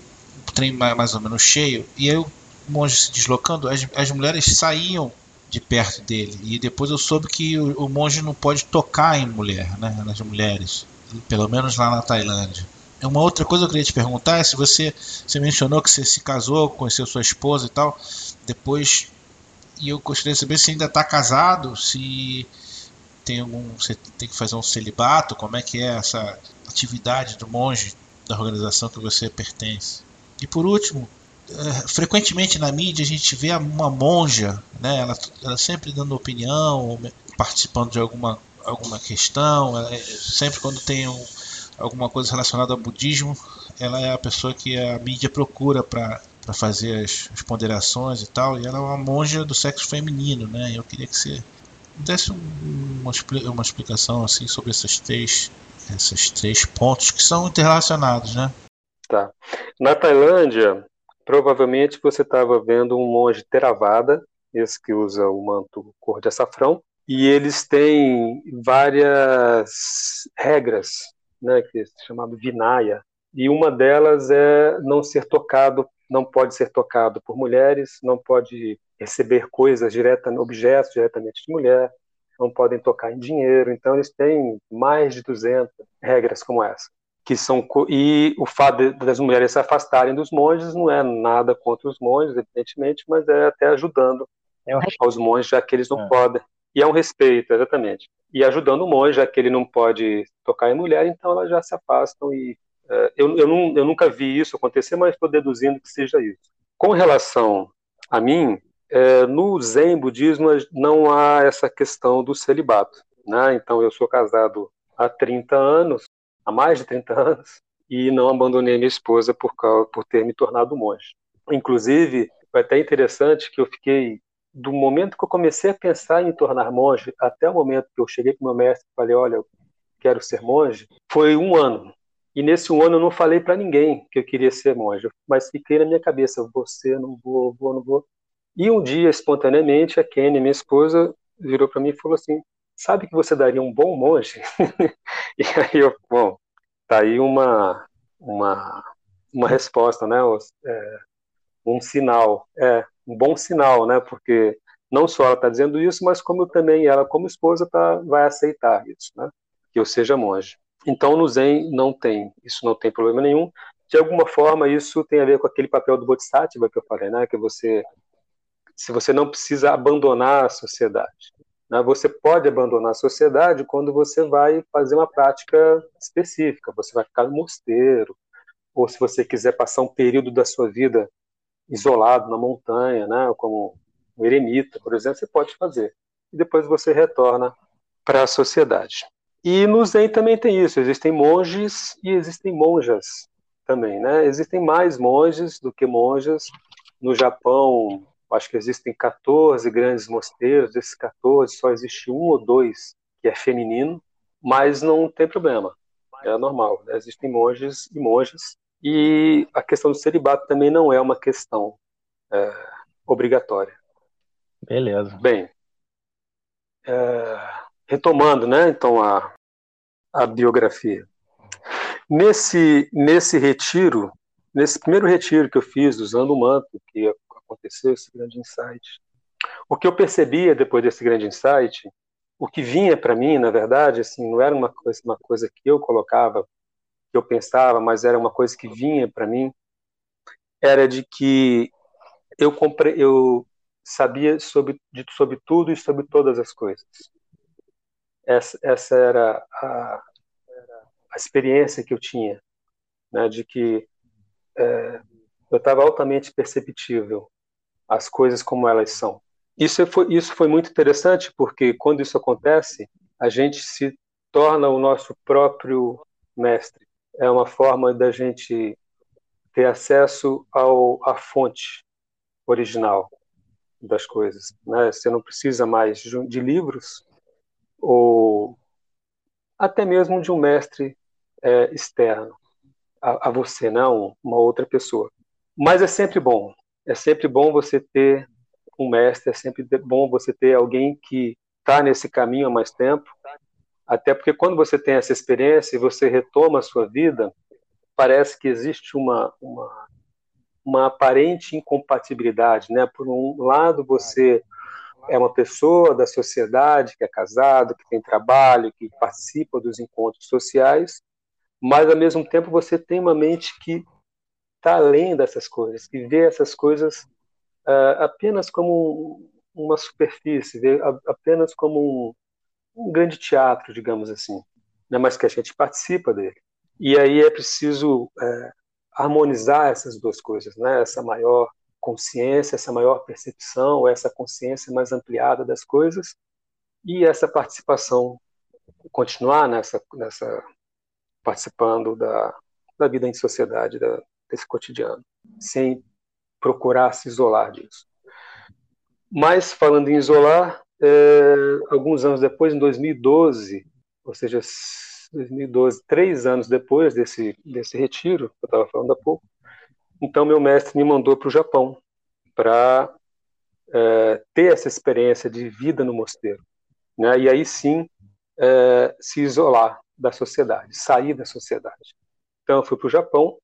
trem mais ou menos cheio e aí o monge se deslocando, as, as mulheres saíam de perto dele. E depois eu soube que o, o monge não pode tocar em mulher, né, nas mulheres, pelo menos lá na Tailândia. Uma outra coisa que eu queria te perguntar é se você, você mencionou que você se casou, conheceu sua esposa e tal, depois e eu gostaria de saber se ainda está casado, se tem algum, você tem que fazer um celibato, como é que é essa atividade do monge da organização que você pertence. E por último, é, frequentemente na mídia a gente vê uma monja, né? Ela, ela sempre dando opinião, participando de alguma, alguma questão. É, sempre quando tem um, alguma coisa relacionada ao budismo, ela é a pessoa que a mídia procura para para fazer as, as, ponderações e tal. E ela é uma monja do sexo feminino, né? Eu queria que você desse um, uma, uma explicação assim sobre esses três, esses três pontos que são interrelacionados, né? Tá. Na Tailândia, Provavelmente você estava vendo um monge Theravada, esse que usa o manto cor de açafrão, e eles têm várias regras né, que é chamado Vinaya, e uma delas é não ser tocado, não pode ser tocado por mulheres, não pode receber coisas diretamente, objetos diretamente de mulher, não podem tocar em dinheiro. Então eles têm mais de 200 regras como essa, que são e o fato das mulheres se afastarem dos monges não é nada contra os monges, evidentemente, mas é até ajudando é aos monges já que eles não é. podem. E é um respeito, exatamente. E ajudando o monge, já que ele não pode tocar em mulher, então elas já se afastam e uh, eu, eu, não, eu nunca vi isso acontecer, mas estou deduzindo que seja isso. Com relação a mim, é, no Zen budismo não há essa questão do celibato. Né? Então eu sou casado há 30 anos, há mais de 30 anos, e não abandonei minha esposa por, causa, por ter me tornado monge. Inclusive, foi até interessante que eu fiquei, do momento que eu comecei a pensar em me tornar monge, até o momento que eu cheguei para o meu mestre e falei, olha, eu quero ser monge, foi um ano. E nesse um ano eu não falei para ninguém que eu queria ser monge, mas fiquei na minha cabeça, você não vou, vou, não vou. E um dia, espontaneamente, a Kenny, minha esposa, virou para mim e falou assim: Sabe que você daria um bom monge? e aí eu, bom, tá aí uma, uma, uma resposta, né? É, um sinal, é, um bom sinal, né? Porque não só ela está dizendo isso, mas como também, ela como esposa, tá, vai aceitar isso, né? Que eu seja monge. Então, no Zen não tem, isso não tem problema nenhum. De alguma forma, isso tem a ver com aquele papel do Bodhisattva que eu falei, né? Que você se você não precisa abandonar a sociedade. Né? Você pode abandonar a sociedade quando você vai fazer uma prática específica. Você vai ficar no mosteiro, ou se você quiser passar um período da sua vida isolado na montanha, né? como um eremita, por exemplo, você pode fazer. E depois você retorna para a sociedade. E no Zen também tem isso. Existem monges e existem monjas também, né? Existem mais monges do que monjas. No Japão, acho que existem 14 grandes mosteiros, desses 14 só existe um ou dois que é feminino, mas não tem problema, é normal. Né? Existem monges e monjas, e a questão do celibato também não é uma questão é, obrigatória. Beleza. Bem, é, retomando, né, então, a, a biografia. Nesse, nesse retiro, nesse primeiro retiro que eu fiz usando o manto, que aconteceu esse grande insight. O que eu percebia depois desse grande insight, o que vinha para mim, na verdade, assim, não era uma coisa, uma coisa que eu colocava, que eu pensava, mas era uma coisa que vinha para mim, era de que eu comprei, eu sabia sobre, de, sobre tudo e sobre todas as coisas. Essa, essa era a, a experiência que eu tinha, né, de que é, eu estava altamente perceptível as coisas como elas são. Isso foi, isso foi muito interessante porque quando isso acontece, a gente se torna o nosso próprio mestre. É uma forma da gente ter acesso ao, à fonte original das coisas. Né? Você não precisa mais de, livros ou até mesmo de um mestre é, externo a, a, você, não uma outra pessoa. Mas é sempre bom é sempre bom você ter um mestre, é sempre bom você ter alguém que está nesse caminho há mais tempo, até porque quando você tem essa experiência e você retoma a sua vida, parece que existe uma, uma, uma aparente incompatibilidade, né? Por um lado, você é uma pessoa da sociedade que é casado, que tem trabalho, que participa dos encontros sociais, mas ao mesmo tempo você tem uma mente que está além dessas coisas, que vê essas coisas uh, apenas como uma superfície, vê apenas como um, um grande teatro, digamos assim, né, mas que a gente participa dele. E aí é preciso uh, harmonizar essas duas coisas, né, essa maior consciência, essa maior percepção, essa consciência mais ampliada das coisas e essa participação, continuar nessa, nessa participando da, da vida em sociedade, da, desse cotidiano, sem procurar se isolar disso. Mas, falando em isolar, é, alguns anos depois, em 2012, ou seja, 2012, três anos depois desse, desse retiro, que eu estava falando há pouco, então meu mestre me mandou para o Japão para é, ter essa experiência de vida no mosteiro. Né? E aí sim, é, se isolar da sociedade, sair da sociedade. Então eu fui para o Japão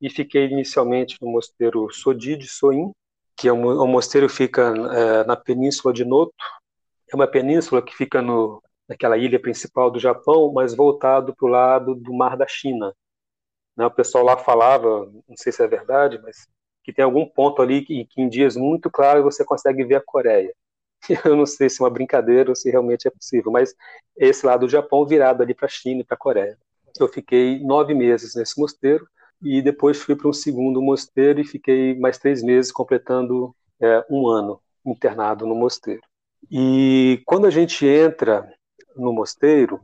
e fiquei inicialmente no mosteiro Sodi de Soin, que é um, um mosteiro que fica é, na península de Noto. É uma península que fica no, naquela ilha principal do Japão, mas voltado para o lado do Mar da China. Né, o pessoal lá falava, não sei se é verdade, mas que tem algum ponto ali que, que em dias muito claros você consegue ver a Coreia. Eu não sei se é uma brincadeira ou se realmente é possível, mas esse lado do Japão virado ali para a China e para a Coreia. Eu fiquei nove meses nesse mosteiro e depois fui para um segundo mosteiro e fiquei mais três meses, completando é, um ano internado no mosteiro. E quando a gente entra no mosteiro,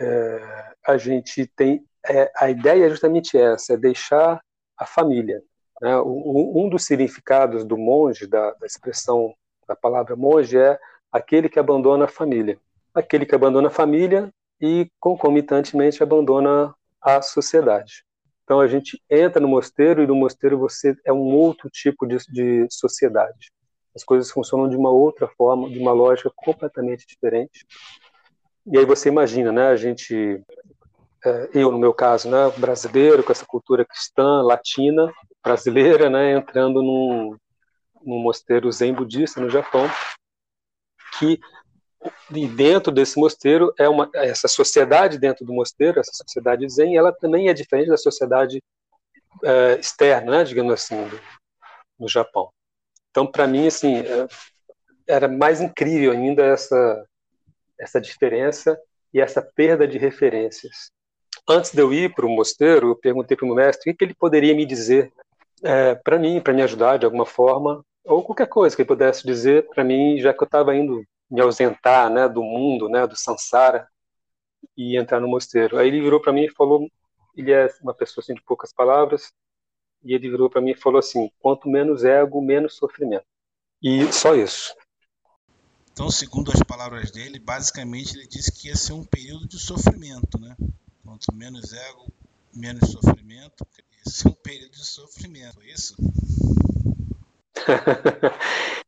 é, a gente tem é, a ideia é justamente essa, é deixar a família. Né? Um dos significados do monge, da, da expressão da palavra monge, é aquele que abandona a família. Aquele que abandona a família e concomitantemente abandona a sociedade. Então a gente entra no mosteiro e no mosteiro você é um outro tipo de, de sociedade. As coisas funcionam de uma outra forma, de uma lógica completamente diferente. E aí você imagina, né? A gente, é, eu no meu caso, né, brasileiro com essa cultura cristã, latina, brasileira, né, entrando num, num mosteiro zen budista no Japão, que e dentro desse mosteiro é uma essa sociedade dentro do mosteiro, essa sociedade zen, ela também é diferente da sociedade é, externa, né, digamos assim, do, no Japão. Então, para mim, assim, é, era mais incrível ainda essa essa diferença e essa perda de referências. Antes de eu ir para o mosteiro, eu perguntei para o mestre o que ele poderia me dizer é, para mim, para me ajudar de alguma forma, ou qualquer coisa que ele pudesse dizer para mim, já que eu estava indo me ausentar, né, do mundo, né, do samsara e entrar no mosteiro. Aí ele virou para mim e falou, ele é uma pessoa assim de poucas palavras, e ele virou para mim e falou assim: quanto menos ego, menos sofrimento. E só isso. Então, segundo as palavras dele, basicamente ele disse que ia ser um período de sofrimento, né? Quanto menos ego, menos sofrimento. Ia ser um período de sofrimento, é isso?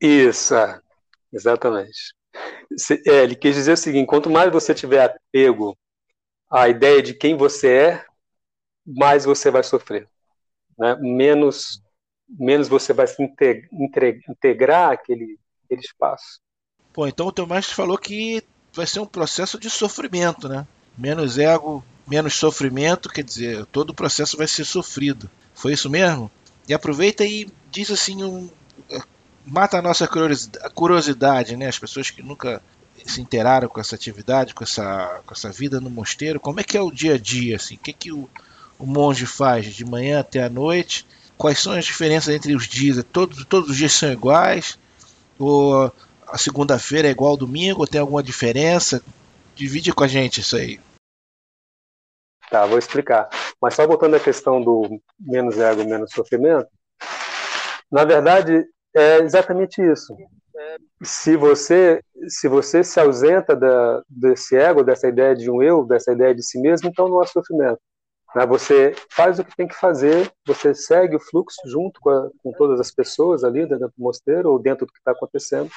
isso, é. Exatamente. É, ele quis dizer o seguinte: quanto mais você tiver apego à ideia de quem você é, mais você vai sofrer. Né? Menos, menos você vai se integrar aquele, aquele espaço. Pô, então o teu mestre falou que vai ser um processo de sofrimento, né? Menos ego, menos sofrimento, quer dizer, todo o processo vai ser sofrido. Foi isso mesmo? E aproveita e diz assim um, mata a nossa curiosidade, né? As pessoas que nunca se inteiraram com essa atividade, com essa, com essa vida no mosteiro, como é que é o dia a dia, assim? O que, que o, o monge faz de manhã até a noite? Quais são as diferenças entre os dias? Todos, todos os dias são iguais? Ou a segunda-feira é igual ao domingo? Ou tem alguma diferença? Divide com a gente isso aí. Tá, vou explicar. Mas só voltando à questão do menos ego, menos sofrimento, na verdade, é exatamente isso. Se você se você se ausenta da, desse ego, dessa ideia de um eu, dessa ideia de si mesmo, então não há sofrimento. Né? Você faz o que tem que fazer, você segue o fluxo junto com, a, com todas as pessoas ali dentro do mosteiro ou dentro do que está acontecendo.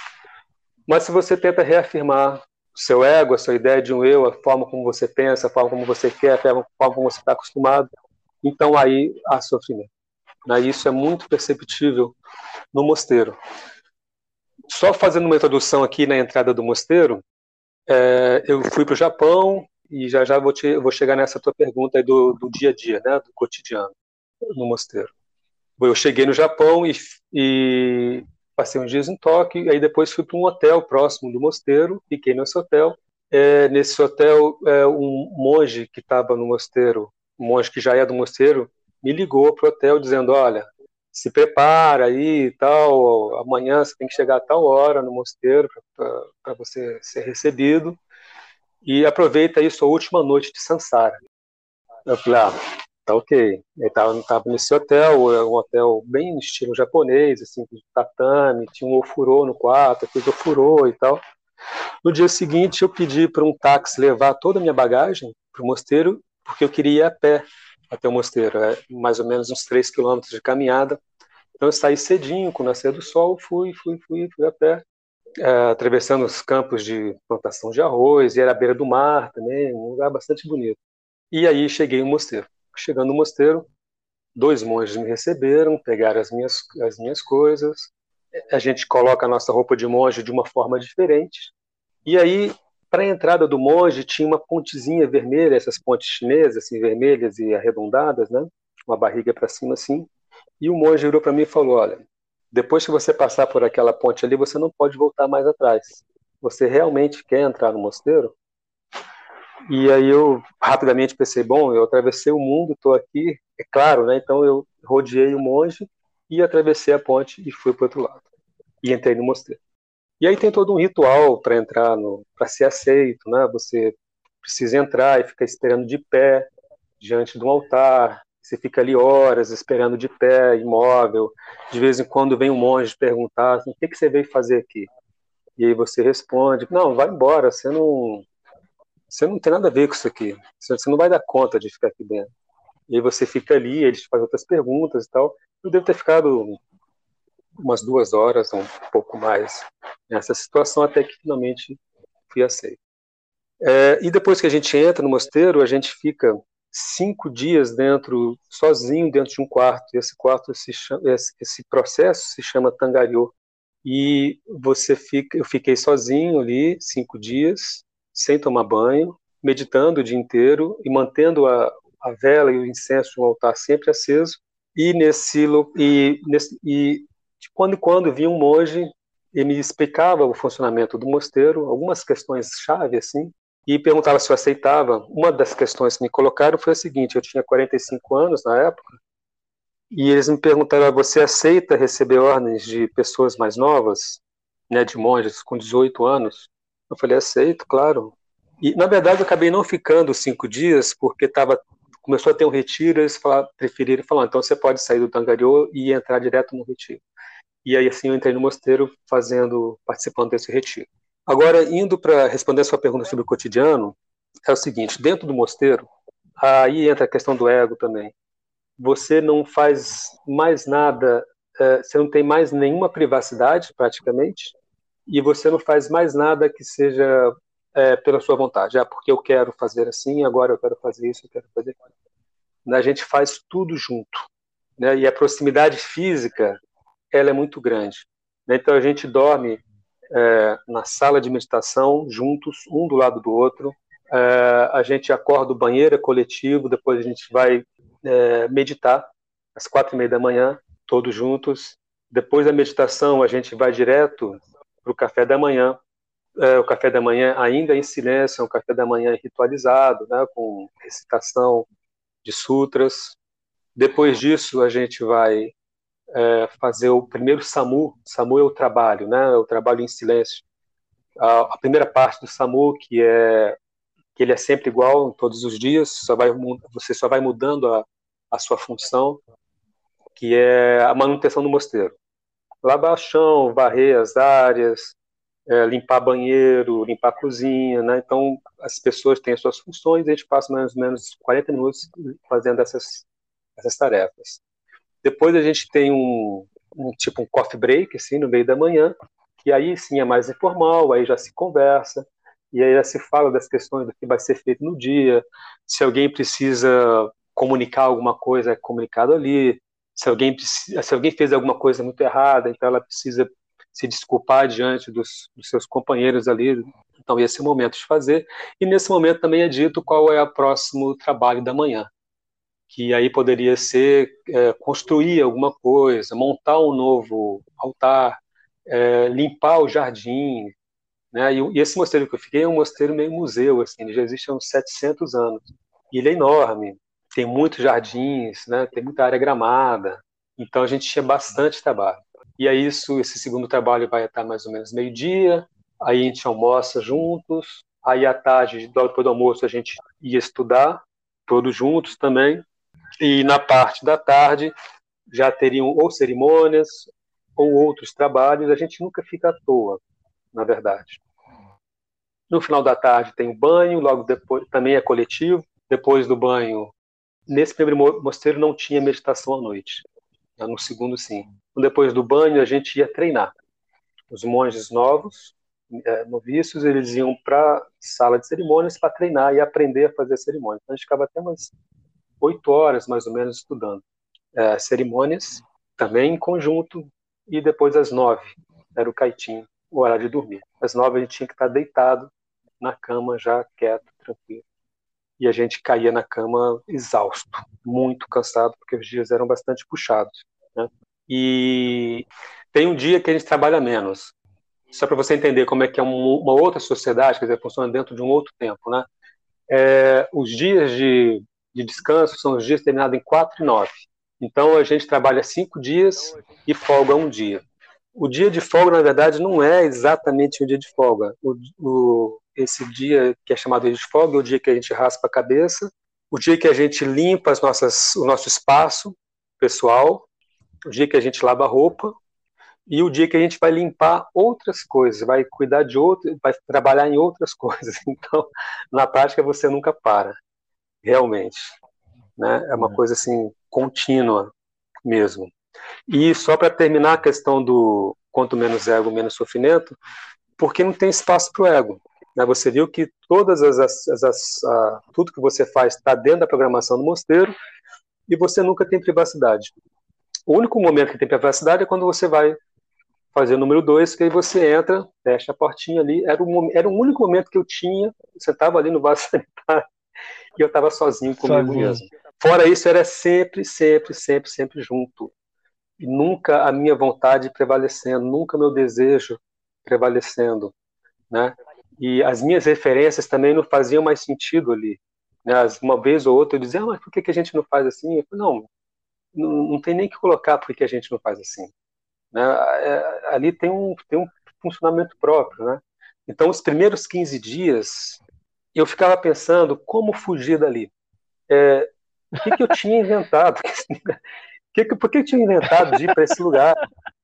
Mas se você tenta reafirmar o seu ego, a sua ideia de um eu, a forma como você pensa, a forma como você quer, a forma como você está acostumado, então aí há sofrimento. Né? Isso é muito perceptível no mosteiro. Só fazendo uma introdução aqui na entrada do mosteiro, é, eu fui para o Japão e já já vou, te, vou chegar nessa tua pergunta do, do, dia a dia, né, do cotidiano no mosteiro. Eu cheguei no Japão e, e passei uns dias em Tóquio, e aí depois fui para um hotel próximo do mosteiro, fiquei nesse hotel. É, nesse hotel, é, um monge que estava no mosteiro, um monge que já é do mosteiro, me ligou para o hotel dizendo: Olha, se prepara aí e tal, amanhã você tem que chegar a tal hora no mosteiro para você ser recebido e aproveita aí sua última noite de Sansara. Eu falei, ah, tá ok. Ele tava, tava nesse hotel, é um hotel bem estilo japonês, assim, de tatame, tinha um ofurô no quarto, fez ofurô e tal. No dia seguinte, eu pedi para um táxi levar toda a minha bagagem para o mosteiro, porque eu queria ir a pé até o mosteiro, é mais ou menos uns 3 quilômetros de caminhada. Então eu saí cedinho, com o nascer do sol, fui, fui, fui, fui a pé. É, atravessando os campos de plantação de arroz, e era à beira do mar também, um lugar bastante bonito. E aí cheguei no mosteiro. Chegando no mosteiro, dois monges me receberam, pegaram as minhas, as minhas coisas, a gente coloca a nossa roupa de monge de uma forma diferente, e aí, para a entrada do monge, tinha uma pontezinha vermelha, essas pontes chinesas, assim, vermelhas e arredondadas, né? Uma barriga para cima, assim. E o monge virou para mim e falou: Olha, depois que você passar por aquela ponte ali, você não pode voltar mais atrás. Você realmente quer entrar no mosteiro? E aí eu rapidamente pensei: Bom, eu atravessei o mundo, estou aqui, é claro, né? Então eu rodeei o monge e atravessei a ponte e fui para outro lado. E entrei no mosteiro. E aí tem todo um ritual para entrar no, para ser aceito, né? Você precisa entrar e fica esperando de pé diante de um altar. Você fica ali horas esperando de pé, imóvel. De vez em quando vem um monge perguntar: assim, o que, que você veio fazer aqui? E aí você responde: não, vai embora. Você não, você não tem nada a ver com isso aqui. Você não vai dar conta de ficar aqui dentro. E aí você fica ali, eles fazem outras perguntas e tal. Eu devo ter ficado umas duas horas, um pouco mais, nessa situação, até que finalmente fui aceito. É, e depois que a gente entra no mosteiro, a gente fica cinco dias dentro, sozinho dentro de um quarto. E esse quarto se chama, esse, processo se chama Tangariô. E você fica, eu fiquei sozinho ali cinco dias, sem tomar banho, meditando o dia inteiro e mantendo a, a vela e o incenso no altar sempre aceso. E nesse e, nesse, e de quando em quando vinha um monge e me explicava o funcionamento do mosteiro, algumas questões chave assim, e perguntava se eu aceitava. Uma das questões que me colocaram foi a seguinte: eu tinha 45 anos na época, e eles me perguntaram: você aceita receber ordens de pessoas mais novas, né, de monges com 18 anos? Eu falei: aceito, claro. E na verdade eu acabei não ficando cinco dias porque tava começou a ter um retiro, eles falaram, preferiram falar, então você pode sair do Tangariô e entrar direto no retiro. E aí assim eu entrei no mosteiro fazendo, participando desse retiro. Agora indo para responder a sua pergunta sobre o cotidiano, é o seguinte: dentro do mosteiro, aí entra a questão do ego também. Você não faz mais nada, é, você não tem mais nenhuma privacidade praticamente, e você não faz mais nada que seja é, pela sua vontade. Ah, porque eu quero fazer assim, agora eu quero fazer isso, eu quero fazer aquilo. A gente faz tudo junto. Né? E a proximidade física ela é muito grande. Né? Então a gente dorme é, na sala de meditação juntos, um do lado do outro. É, a gente acorda o banheiro é coletivo, depois a gente vai é, meditar às quatro e meia da manhã, todos juntos. Depois da meditação a gente vai direto para o café da manhã. É, o café da manhã ainda em silêncio, é um café da manhã ritualizado, né, com recitação de sutras. Depois disso a gente vai é, fazer o primeiro SAMU. SAMU é o trabalho, né? É o trabalho em silêncio. A, a, primeira parte do SAMU, que é que ele é sempre igual todos os dias, só vai, você só vai mudando a, a sua função, que é a manutenção do mosteiro. Lavar chão, varrer as áreas, é, limpar banheiro, limpar cozinha, né? Então, as pessoas têm as suas funções a gente passa mais ou menos 40 minutos fazendo essas, essas tarefas. Depois a gente tem um, um tipo um coffee break, assim, no meio da manhã, que aí sim é mais informal, aí já se conversa, e aí já se fala das questões do que vai ser feito no dia, se alguém precisa comunicar alguma coisa, é comunicado ali, se alguém, se alguém fez alguma coisa muito errada, então ela precisa se desculpar diante dos, dos seus companheiros ali, então esse é o momento de fazer, e nesse momento também é dito qual é o próximo trabalho da manhã que aí poderia ser é, construir alguma coisa, montar um novo altar, é, limpar o jardim, né? E, e, esse mosteiro que eu fiquei é um mosteiro meio museu, assim, ele já existe há uns 700 anos. E ele é enorme, tem muitos jardins, né? Tem muita área gramada. Então a gente tinha bastante trabalho. E aí isso, esse segundo trabalho vai até mais ou menos meio-dia. Aí a gente almoça juntos. Aí à tarde, depois do almoço, a gente ia estudar, todos juntos também. E na parte da tarde já teriam ou cerimônias ou outros trabalhos, a gente nunca fica à toa, na verdade. No final da tarde tem o banho, logo depois também é coletivo. Depois do banho, nesse primeiro mosteiro não tinha meditação à noite. No segundo, sim. Depois do banho, a gente ia treinar. os monges novos, é, noviços, eles iam para sala de cerimônias para treinar e aprender a fazer cerimônias. Então a gente ficava até umas oito horas, mais ou menos, estudando é, cerimônias, também em conjunto, e depois às nove era o caitinho, o horário de dormir. Às nove a gente tinha que estar deitado na cama, já quieto, tranquilo. E a gente caía na cama exausto, muito cansado, porque os dias eram bastante puxados. Né? E tem um dia que a gente trabalha menos. Só para você entender como é que é uma outra sociedade, quer dizer, funciona dentro de um outro tempo, né? É, os dias de, de descanso são os dias terminados em 4 e 9. Então a gente trabalha cinco dias e folga um dia. O dia de folga, na verdade, não é exatamente o dia de folga. O, o, esse dia que é chamado de folga é o dia que a gente raspa a cabeça, o dia que a gente limpa as nossas, o nosso espaço pessoal, o dia que a gente lava a roupa e o dia que a gente vai limpar outras coisas, vai cuidar de outro, vai trabalhar em outras coisas. Então, na prática, você nunca para, realmente. Né? É uma é. coisa assim contínua mesmo. E só para terminar a questão do quanto menos ego, menos sofrimento, porque não tem espaço para o ego. Né? Você viu que todas as, as, as, as tudo que você faz está dentro da programação do mosteiro e você nunca tem privacidade. O único momento que tem privacidade é quando você vai fazer o número dois, que aí você entra, fecha a portinha ali. Era o, era o único momento que eu tinha, você estava ali no vaso sanitário e eu estava sozinho comigo sozinho. mesmo. Fora isso, era sempre, sempre, sempre, sempre junto. E nunca a minha vontade prevalecendo, nunca meu desejo prevalecendo, né? E as minhas referências também não faziam mais sentido ali. Né? Uma vez ou outra eu dizia, ah, mas por que, que a gente não faz assim? Eu não, não, não tem nem que colocar por que a gente não faz assim. Né? É, ali tem um, tem um funcionamento próprio, né? Então, os primeiros 15 dias, eu ficava pensando como fugir dali. É, o que, que eu tinha inventado? que, por que eu tinha inventado de ir para esse lugar?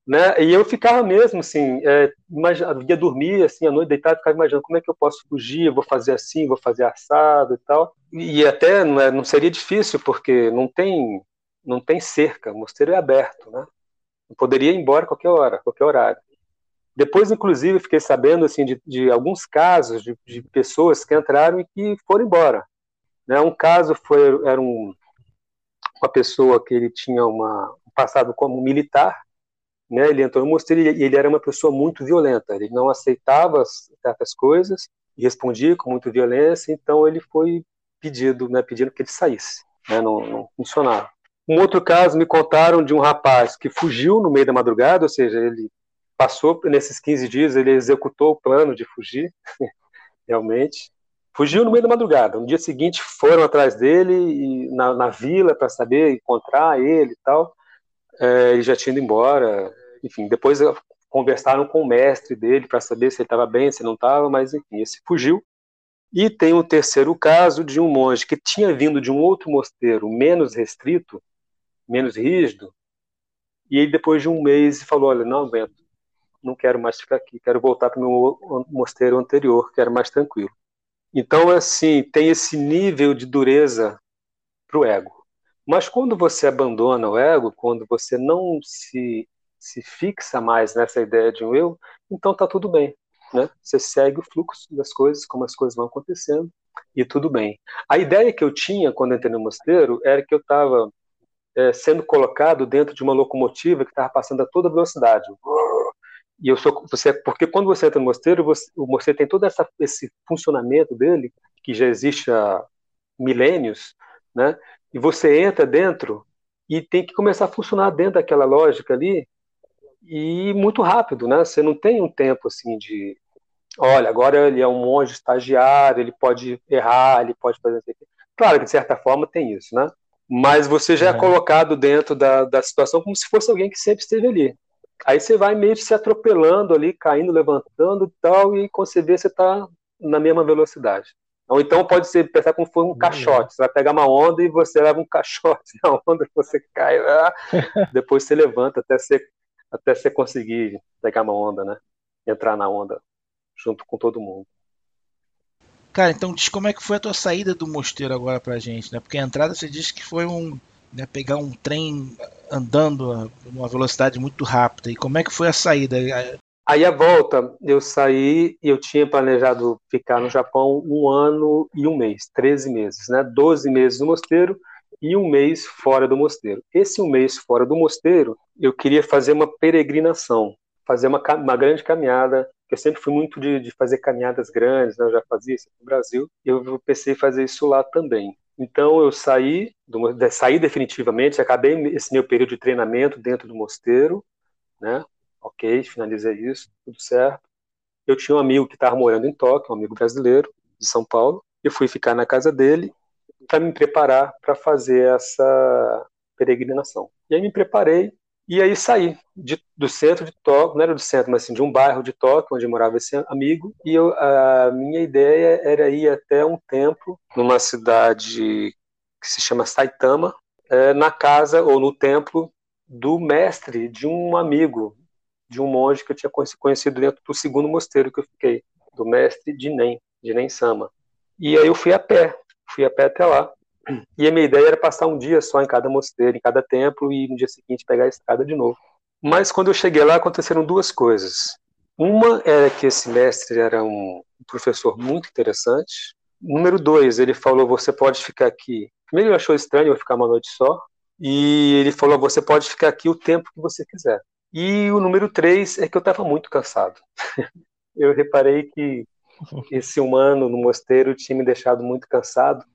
Né? E eu ficava mesmo assim, é, imagina, ia dormir assim à noite deitado, ficava imaginando como é que eu posso fugir, vou fazer assim, vou fazer assado e tal. E até não, é, não seria difícil porque não tem não tem cerca, o mosteiro é aberto, né? Eu poderia ir embora qualquer hora, qualquer horário. Depois, inclusive, fiquei sabendo assim de, de alguns casos de, de, pessoas que entraram e que foram embora. Né? Um caso foi era um, uma pessoa que ele tinha uma, um passado como militar, né? Ele entrou no mosteiro e ele era uma pessoa muito violenta. Ele não aceitava certas coisas e respondia com muita violência. Então ele foi pedido, né? Pedindo que ele saísse. Né? Não, não funcionava. Um outro caso me contaram de um rapaz que fugiu no meio da madrugada, ou seja, ele passou nesses 15 dias, ele executou o plano de fugir, realmente. Fugiu no meio da madrugada. No dia seguinte foram atrás dele e, na, na vila para saber encontrar ele e tal. É, ele já tinha ido embora. Enfim, depois conversaram com o mestre dele para saber se ele estava bem, se não estava, mas enfim, esse fugiu. E tem o terceiro caso de um monge que tinha vindo de um outro mosteiro menos restrito, menos rígido, e ele depois de um mês falou, olha, não aguento, não quero mais ficar aqui, quero voltar para o meu mosteiro anterior, que era mais tranquilo. Então, assim, tem esse nível de dureza para o ego. Mas quando você abandona o ego, quando você não se, se fixa mais nessa ideia de um eu, então tá tudo bem. Né? Você segue o fluxo das coisas, como as coisas vão acontecendo, e tudo bem. A ideia que eu tinha quando entrei no mosteiro era que eu estava é, sendo colocado dentro de uma locomotiva que estava passando a toda velocidade. E eu sou você porque quando você entra no mosteiro, você, o mosteiro tem todo essa, esse funcionamento dele que já existe há milênios, né? E você entra dentro e tem que começar a funcionar dentro daquela lógica ali e muito rápido, né? Você não tem um tempo assim de, olha, agora ele é um monge estagiário, ele pode errar, ele pode fazer Claro que de certa forma tem isso, né? Mas você já é, é colocado dentro da, da situação como se fosse alguém que sempre esteve ali. Aí você vai meio se atropelando ali, caindo, levantando e tal, e quando você vê, você está na mesma velocidade. Ou então pode ser pensar como se fosse um caixote. Você vai pegar uma onda e você leva um caixote na onda, você cai, ah, depois você levanta até você, até você conseguir pegar uma onda, né? Entrar na onda junto com todo mundo. Cara, então diz como é que foi a tua saída do mosteiro agora pra gente, né? Porque a entrada você disse que foi um né, pegar um trem andando a uma velocidade muito rápida. E como é que foi a saída? Aí a volta, eu saí e eu tinha planejado ficar no Japão um ano e um mês, 13 meses, né? 12 meses no mosteiro e um mês fora do mosteiro. Esse um mês fora do mosteiro, eu queria fazer uma peregrinação, fazer uma, uma grande caminhada. Eu sempre fui muito de, de fazer caminhadas grandes, né? eu já fazia isso no Brasil, eu pensei em fazer isso lá também. Então eu saí, do, saí definitivamente, acabei esse meu período de treinamento dentro do mosteiro, né? Ok, finalizei isso, tudo certo. Eu tinha um amigo que estava morando em Tóquio, um amigo brasileiro de São Paulo. Eu fui ficar na casa dele para me preparar para fazer essa peregrinação. E aí me preparei e aí saí de, do centro de Tóquio, não era do centro, mas assim, de um bairro de Tóquio, onde morava esse amigo, e eu, a minha ideia era ir até um templo numa cidade que se chama Saitama, é, na casa ou no templo do mestre de um amigo, de um monge que eu tinha conhecido dentro do segundo mosteiro que eu fiquei, do mestre Dinen, Dinen Sama. E aí eu fui a pé, fui a pé até lá. E a minha ideia era passar um dia só em cada mosteiro, em cada templo, e no dia seguinte pegar a estrada de novo. Mas quando eu cheguei lá, aconteceram duas coisas. Uma era que esse mestre era um professor muito interessante. Número dois, ele falou: você pode ficar aqui. Primeiro, ele achou estranho eu ficar uma noite só. E ele falou: você pode ficar aqui o tempo que você quiser. E o número três é que eu estava muito cansado. eu reparei que esse humano no mosteiro tinha me deixado muito cansado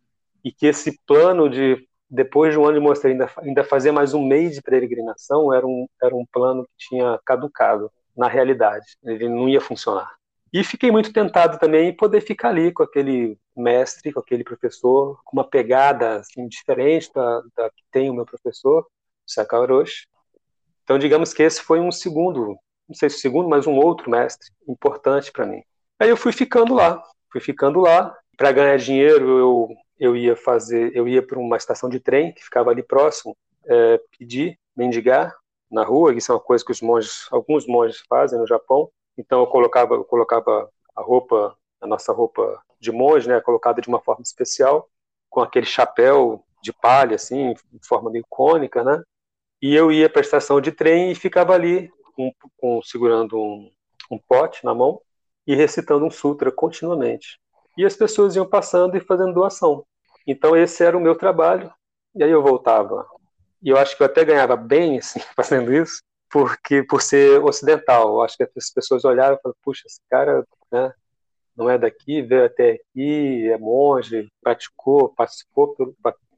e que esse plano de depois de um ano de mosteiro ainda, ainda fazer mais um mês de peregrinação era um, era um plano que tinha caducado na realidade, ele não ia funcionar. E fiquei muito tentado também em poder ficar ali com aquele mestre, com aquele professor, com uma pegada assim, diferente da, da que tem o meu professor, Saka Orochi. Então, digamos que esse foi um segundo, não sei se segundo, mas um outro mestre importante para mim. Aí eu fui ficando lá, fui ficando lá. Para ganhar dinheiro, eu eu ia fazer, eu ia para uma estação de trem que ficava ali próximo, é, pedir, mendigar na rua, isso é uma coisa que os monges, alguns monges fazem no Japão. Então eu colocava, eu colocava a roupa, a nossa roupa de monge, né, colocada de uma forma especial, com aquele chapéu de palha assim, de forma meio cônica, né? E eu ia para a estação de trem e ficava ali com, com segurando um, um pote na mão e recitando um sutra continuamente e as pessoas iam passando e fazendo doação. Então esse era o meu trabalho, e aí eu voltava. E eu acho que eu até ganhava bem assim, fazendo isso, porque por ser ocidental, eu acho que as pessoas olharam e falaram, puxa, esse cara né, não é daqui, veio até aqui, é monge, praticou, participou, pelo,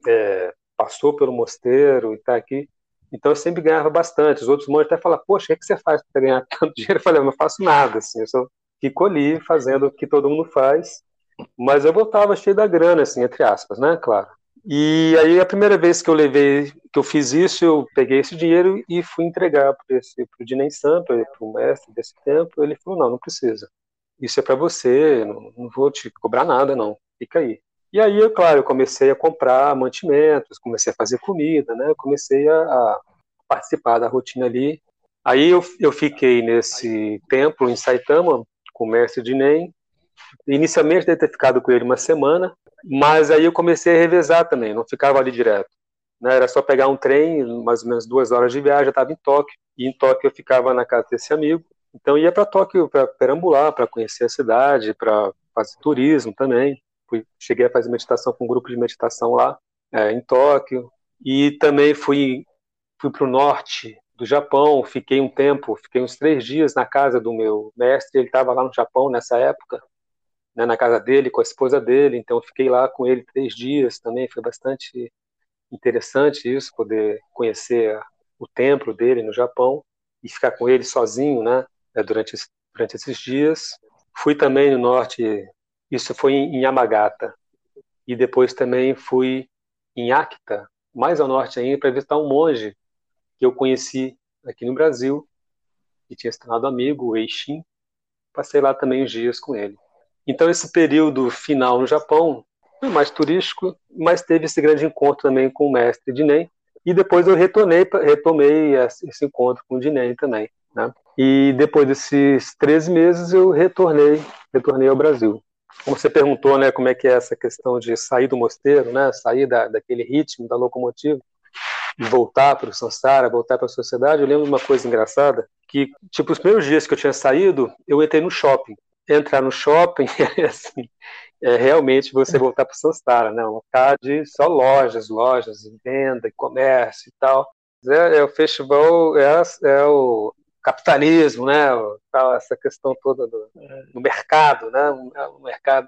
é, passou pelo mosteiro e está aqui. Então eu sempre ganhava bastante. Os outros monges até falavam, poxa, o que, é que você faz para ganhar tanto dinheiro? Eu falei, eu não faço nada, assim, eu só fico ali fazendo o que todo mundo faz mas eu voltava cheio da grana, assim, entre aspas, né? Claro. E aí a primeira vez que eu levei, que eu fiz isso, eu peguei esse dinheiro e fui entregar para o Dinem Sampa, para o mestre desse tempo. Ele falou: não, não precisa. Isso é para você, não, não vou te cobrar nada, não. Fica aí. E aí, eu, claro, eu comecei a comprar mantimentos, comecei a fazer comida, né? Eu comecei a, a participar da rotina ali. Aí eu, eu fiquei nesse templo em Saitama com o mestre Dinem Inicialmente deve ter ficado com ele uma semana, mas aí eu comecei a revezar também, não ficava ali direto. Né? Era só pegar um trem, mais ou menos duas horas de viagem, eu estava em Tóquio. E em Tóquio eu ficava na casa desse amigo. Então ia para Tóquio para perambular, para conhecer a cidade, para fazer turismo também. Fui, cheguei a fazer meditação com um grupo de meditação lá é, em Tóquio. E também fui, fui para o norte do Japão, fiquei um tempo, fiquei uns três dias na casa do meu mestre, ele estava lá no Japão nessa época, né, na casa dele, com a esposa dele, então fiquei lá com ele três dias também, foi bastante interessante isso, poder conhecer o templo dele no Japão e ficar com ele sozinho, né, né durante, durante esses dias. Fui também no norte, isso foi em Yamagata, e depois também fui em Akita, mais ao norte ainda, para visitar um monge que eu conheci aqui no Brasil, que tinha se tornado amigo, o Eishin. Passei lá também uns dias com ele. Então, esse período final no Japão foi mais turístico, mas teve esse grande encontro também com o mestre Dinen. E depois eu retornei, retomei esse encontro com o Dinen também. Né? E depois desses 13 meses eu retornei, retornei ao Brasil. Como você perguntou, né, como é que é essa questão de sair do mosteiro, né, sair da, daquele ritmo da locomotiva e voltar para o Sansara, voltar para a sociedade, eu lembro de uma coisa engraçada, que, tipo, os primeiros dias que eu tinha saído, eu entrei no shopping. Entrar no shopping é assim, é realmente você voltar para o Sansara, né? Lugar de só lojas, lojas, venda, comércio e tal. É, é o festival, é, é, o capitalismo, né? Tal, essa questão toda do, do mercado, né? O mercado.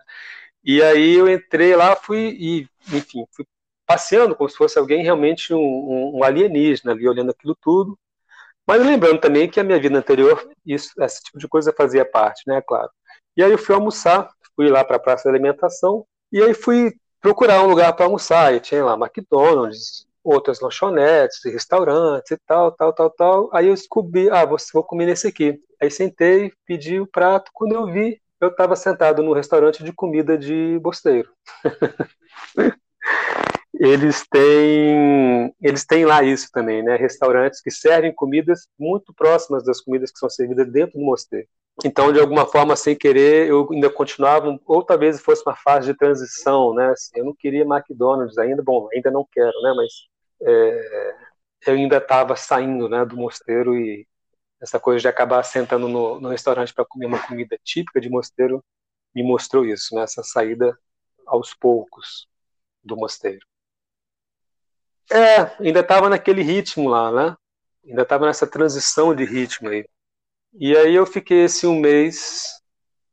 E aí eu entrei lá, fui e, enfim, fui passeando como se fosse alguém realmente um, um alienígena ali olhando aquilo tudo. Mas lembrando também que a minha vida anterior, isso, esse tipo de coisa fazia parte, né? Claro. E aí eu fui almoçar, fui lá para a praça de alimentação e aí fui procurar um lugar para almoçar. E tinha lá McDonald's, outras lanchonetes, restaurantes e tal, tal, tal, tal. Aí eu descobri, ah, vou, vou comer nesse aqui. Aí sentei, pedi o prato. Quando eu vi, eu estava sentado no restaurante de comida de bosteiro. eles têm eles têm lá isso também, né? Restaurantes que servem comidas muito próximas das comidas que são servidas dentro do mosteiro. Então, de alguma forma, sem querer, eu ainda continuava, ou talvez fosse uma fase de transição, né? Assim, eu não queria McDonald's ainda, bom, ainda não quero, né? Mas é, eu ainda estava saindo, né, do mosteiro e essa coisa de acabar sentando no, no restaurante para comer uma comida típica de mosteiro me mostrou isso, né? Essa saída aos poucos do mosteiro. É, ainda estava naquele ritmo lá, né? Ainda estava nessa transição de ritmo aí. E aí eu fiquei esse um mês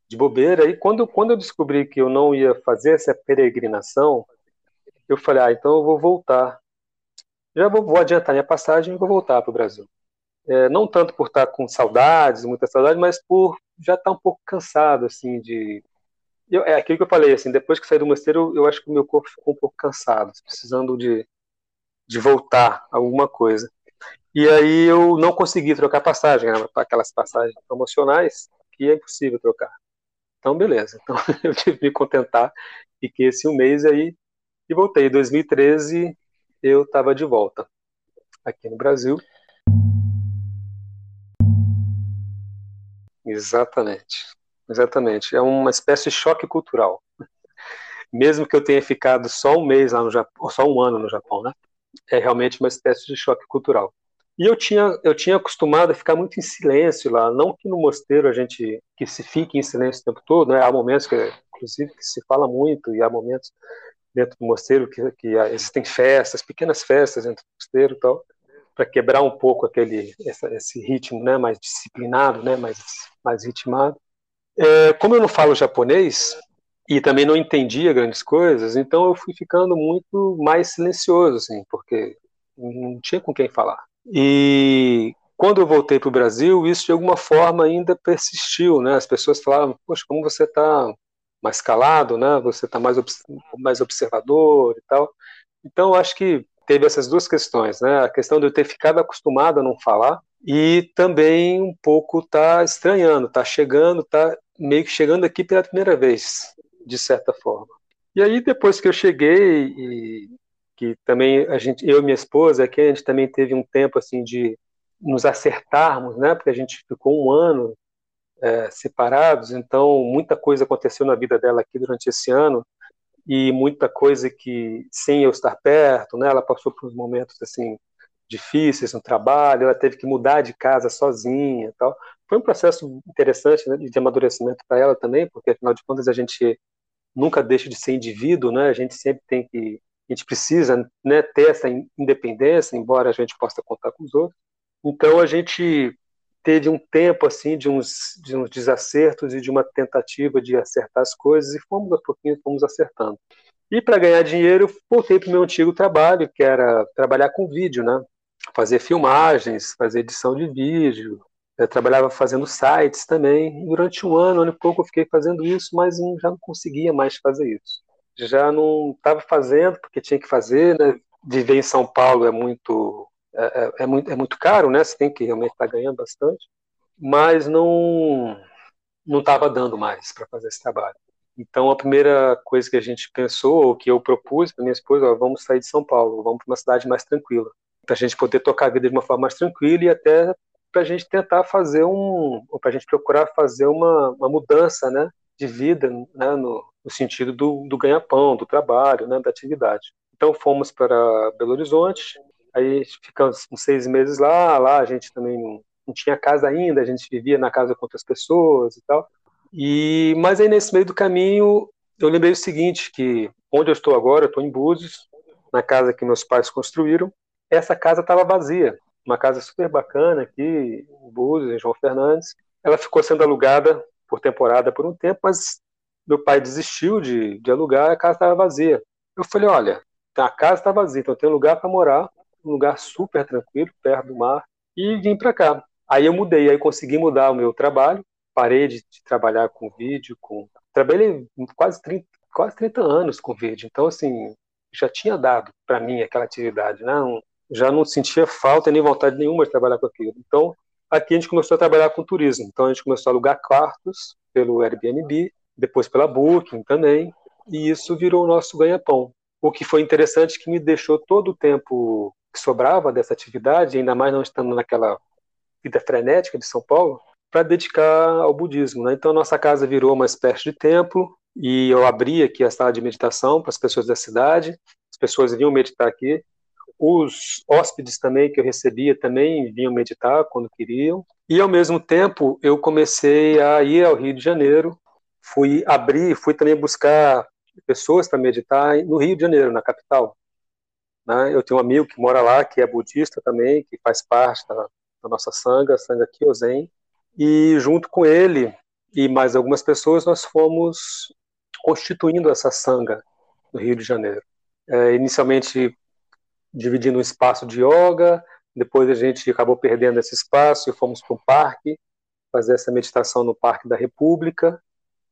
de bobeira. E quando, quando eu descobri que eu não ia fazer essa peregrinação, eu falei, ah, então eu vou voltar. Já vou, vou adiantar minha passagem e vou voltar para o Brasil. É, não tanto por estar com saudades, muita saudade, mas por já estar um pouco cansado, assim, de... Eu, é aquilo que eu falei, assim, depois que saí do mosteiro, eu acho que o meu corpo ficou um pouco cansado, precisando de de voltar alguma coisa. E aí eu não consegui trocar passagem, né, aquelas passagens promocionais que é impossível trocar. Então, beleza. Então, eu tive que me contentar que esse um mês aí e voltei. Em 2013 eu estava de volta aqui no Brasil. Exatamente. Exatamente. É uma espécie de choque cultural. Mesmo que eu tenha ficado só um mês lá no Japão, só um ano no Japão, né? é realmente uma espécie de choque cultural. E eu tinha, eu tinha acostumado a ficar muito em silêncio lá, não que no mosteiro a gente que se fique em silêncio o tempo todo, né? Há momentos que, inclusive, que se fala muito e há momentos dentro do mosteiro que, que existem festas, pequenas festas dentro do mosteiro e tal, para quebrar um pouco aquele esse, esse, ritmo, né? Mais disciplinado, né? Mais mais ritmado. É, como eu não falo japonês, e também não entendia grandes coisas, então eu fui ficando muito mais silencioso, assim, porque não tinha com quem falar. E quando eu voltei para o Brasil, isso de alguma forma ainda persistiu, né? As pessoas falavam, poxa, como você está mais calado, né? Você está mais, mais observador e tal. Então, acho que teve essas duas questões, né? A questão de eu ter ficado acostumado a não falar e também um pouco tá estranhando, tá chegando, tá meio que chegando aqui pela primeira vez de certa forma. E aí depois que eu cheguei e que também a gente, eu e minha esposa, que a gente também teve um tempo assim de nos acertarmos, né? Porque a gente ficou um ano é, separados, então muita coisa aconteceu na vida dela aqui durante esse ano e muita coisa que sem eu estar perto, né? Ela passou por momentos assim difíceis no trabalho, ela teve que mudar de casa sozinha, tal. Foi um processo interessante né, de amadurecimento para ela também, porque afinal de contas a gente nunca deixa de ser indivíduo, né? A gente sempre tem que, a gente precisa né, ter essa independência, embora a gente possa contar com os outros. Então a gente teve um tempo assim de uns, de uns desacertos e de uma tentativa de acertar as coisas e fomos a pouquinho fomos acertando. E para ganhar dinheiro, eu voltei para o meu antigo trabalho, que era trabalhar com vídeo, né? Fazer filmagens, fazer edição de vídeo, eu trabalhava fazendo sites também. Durante um ano, ano e pouco, eu fiquei fazendo isso, mas já não conseguia mais fazer isso. Já não estava fazendo porque tinha que fazer, né? Viver em São Paulo é muito é, é, é muito, é muito caro, né? Você tem que realmente estar tá ganhando bastante, mas não não estava dando mais para fazer esse trabalho. Então a primeira coisa que a gente pensou, ou que eu propus para minha esposa, ó, vamos sair de São Paulo, vamos para uma cidade mais tranquila, para a gente poder tocar a vida de uma forma mais tranquila e até para a gente tentar fazer um, ou para a gente procurar fazer uma, uma mudança, né, de vida, né, no, no sentido do, do ganha-pão, do trabalho, né, da atividade. Então fomos para Belo Horizonte, aí ficamos uns seis meses lá, lá a gente também não, não tinha casa ainda, a gente vivia na casa com outras pessoas e tal. E mas aí nesse meio do caminho eu lembrei o seguinte, que onde eu estou agora, eu estou em Búzios, na casa que meus pais construíram. Essa casa estava vazia, uma casa super bacana aqui em Búzios, em João Fernandes. Ela ficou sendo alugada por temporada por um tempo, mas meu pai desistiu de, de alugar, a casa estava vazia. Eu falei, olha, a casa está vazia, então tem lugar para morar, um lugar super tranquilo, perto do mar, e vim para cá. Aí eu mudei, aí consegui mudar o meu trabalho, parei de, de trabalhar com vídeo, com trabalhei quase 30, quase 30 anos com vídeo, então assim, já tinha dado para mim aquela atividade, né? já não sentia falta nem vontade nenhuma de trabalhar com aquilo. Então, aqui a gente começou a trabalhar com turismo. Então, a gente começou a alugar quartos pelo Airbnb, depois pela Booking também, e isso virou o nosso ganha-pão. O que foi interessante que me deixou todo o tempo que sobrava dessa atividade, ainda mais não estando naquela vida frenética de São Paulo, para dedicar ao budismo. Né? Então, nossa casa virou uma espécie de templo, e eu abri aqui a sala de meditação para as pessoas da cidade, as pessoas vinham meditar aqui, os hóspedes também que eu recebia também vinham meditar quando queriam, e ao mesmo tempo eu comecei a ir ao Rio de Janeiro, fui abrir, fui também buscar pessoas para meditar no Rio de Janeiro, na capital. Né? Eu tenho um amigo que mora lá, que é budista também, que faz parte da, da nossa sanga, sanga Kyozen, e junto com ele e mais algumas pessoas nós fomos constituindo essa sanga no Rio de Janeiro. É, inicialmente dividindo um espaço de yoga, depois a gente acabou perdendo esse espaço e fomos para o parque fazer essa meditação no Parque da República.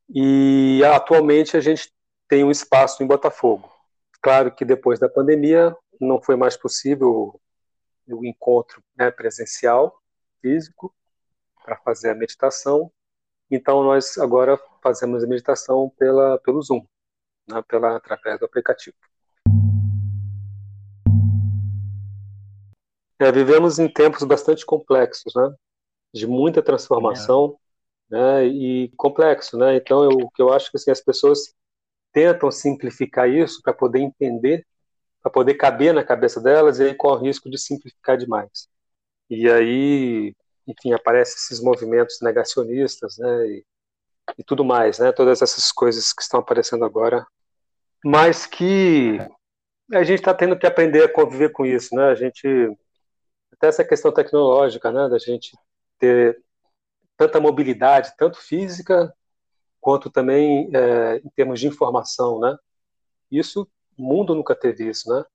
E atualmente a gente tem um espaço em Botafogo. Claro que depois da pandemia não foi mais possível o encontro né, presencial, físico, para fazer a meditação. Então nós agora fazemos a meditação pela, pelo Zoom, né, pela, através do aplicativo. É, vivemos em tempos bastante complexos, né? De muita transformação, é. né? E complexo, né? Então, eu, o que eu acho que assim, as pessoas tentam simplificar isso para poder entender, para poder caber na cabeça delas, e aí corre o risco de simplificar demais. E aí, enfim, aparecem esses movimentos negacionistas, né? E, e tudo mais, né? Todas essas coisas que estão aparecendo agora, mas que a gente está tendo que aprender a conviver com isso, né? A gente até essa questão tecnológica, né, da gente ter tanta mobilidade, tanto física quanto também é, em termos de informação, né? Isso o mundo nunca teve isso, né?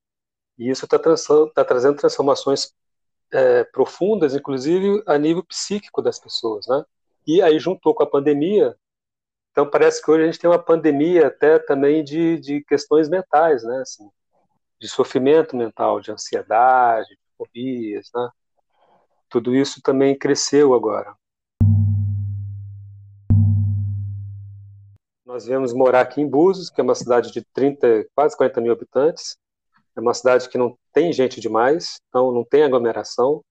E isso está tá trazendo transformações é, profundas, inclusive a nível psíquico das pessoas, né? E aí juntou com a pandemia, então parece que hoje a gente tem uma pandemia até também de, de questões mentais, né? Assim, de sofrimento mental, de ansiedade, fobias, né? Tudo isso também cresceu agora. Nós viemos morar aqui em Búzios, que é uma cidade de 30, quase 40 mil habitantes. É uma cidade que não tem gente demais, então não tem aglomeração.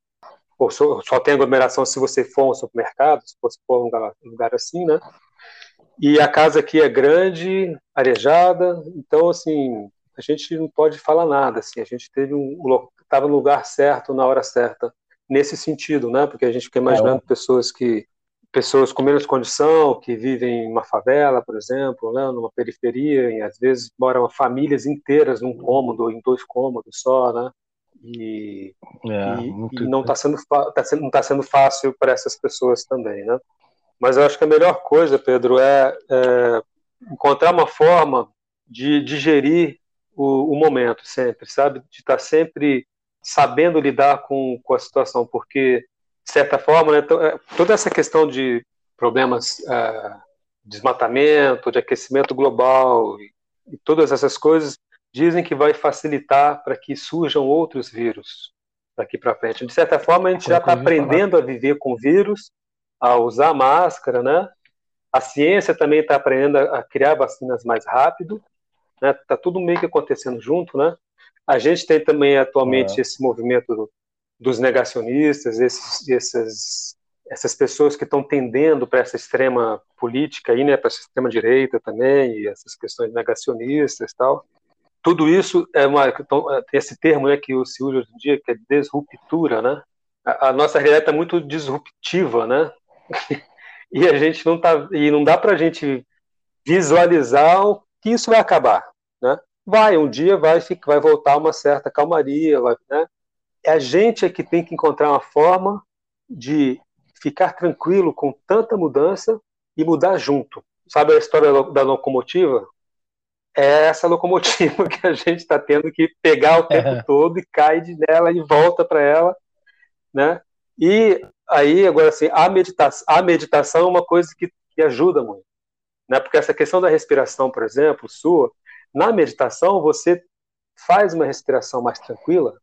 Ou só, só tem aglomeração se você for um supermercado, se você for um lugar, um lugar assim, né? E a casa aqui é grande, arejada, então assim a gente não pode falar nada. Assim, a gente teve um, estava no lugar certo, na hora certa, nesse sentido, né? Porque a gente fica imaginando é. pessoas que pessoas com menos condição, que vivem em uma favela, por exemplo, né, numa periferia, e às vezes moram famílias inteiras num cômodo, em dois cômodos só, né? E, é, e, e não está sendo, tá sendo, não está sendo fácil para essas pessoas também, né? Mas eu acho que a melhor coisa, Pedro, é, é encontrar uma forma de digerir o, o momento sempre, sabe? De estar tá sempre sabendo lidar com, com a situação, porque, de certa forma, né, é, toda essa questão de problemas uh, desmatamento, de aquecimento global e, e todas essas coisas dizem que vai facilitar para que surjam outros vírus daqui para frente. De certa forma, a gente já está aprendendo a viver com vírus, a usar máscara, né? A ciência também está aprendendo a criar vacinas mais rápido, né? Tá tudo meio que acontecendo junto, né? A gente tem também atualmente é. esse movimento dos negacionistas, esses, esses, essas pessoas que estão tendendo para essa extrema política aí, né, para essa extrema direita também, e essas questões negacionistas tal. Tudo isso é uma tem esse termo, né, que se usa hoje em dia que é desruptura, né? a, a nossa realidade está muito disruptiva, né? e a gente não tá e não dá para a gente visualizar que isso vai acabar? Vai um dia vai vai voltar uma certa calmaria, vai, né? É a gente é que tem que encontrar uma forma de ficar tranquilo com tanta mudança e mudar junto. Sabe a história da locomotiva? É essa locomotiva que a gente está tendo que pegar o tempo é. todo e cai nela e volta para ela, né? E aí, agora assim, a meditação, a meditação é uma coisa que, que ajuda muito, né? Porque essa questão da respiração, por exemplo, sua, na meditação você faz uma respiração mais tranquila,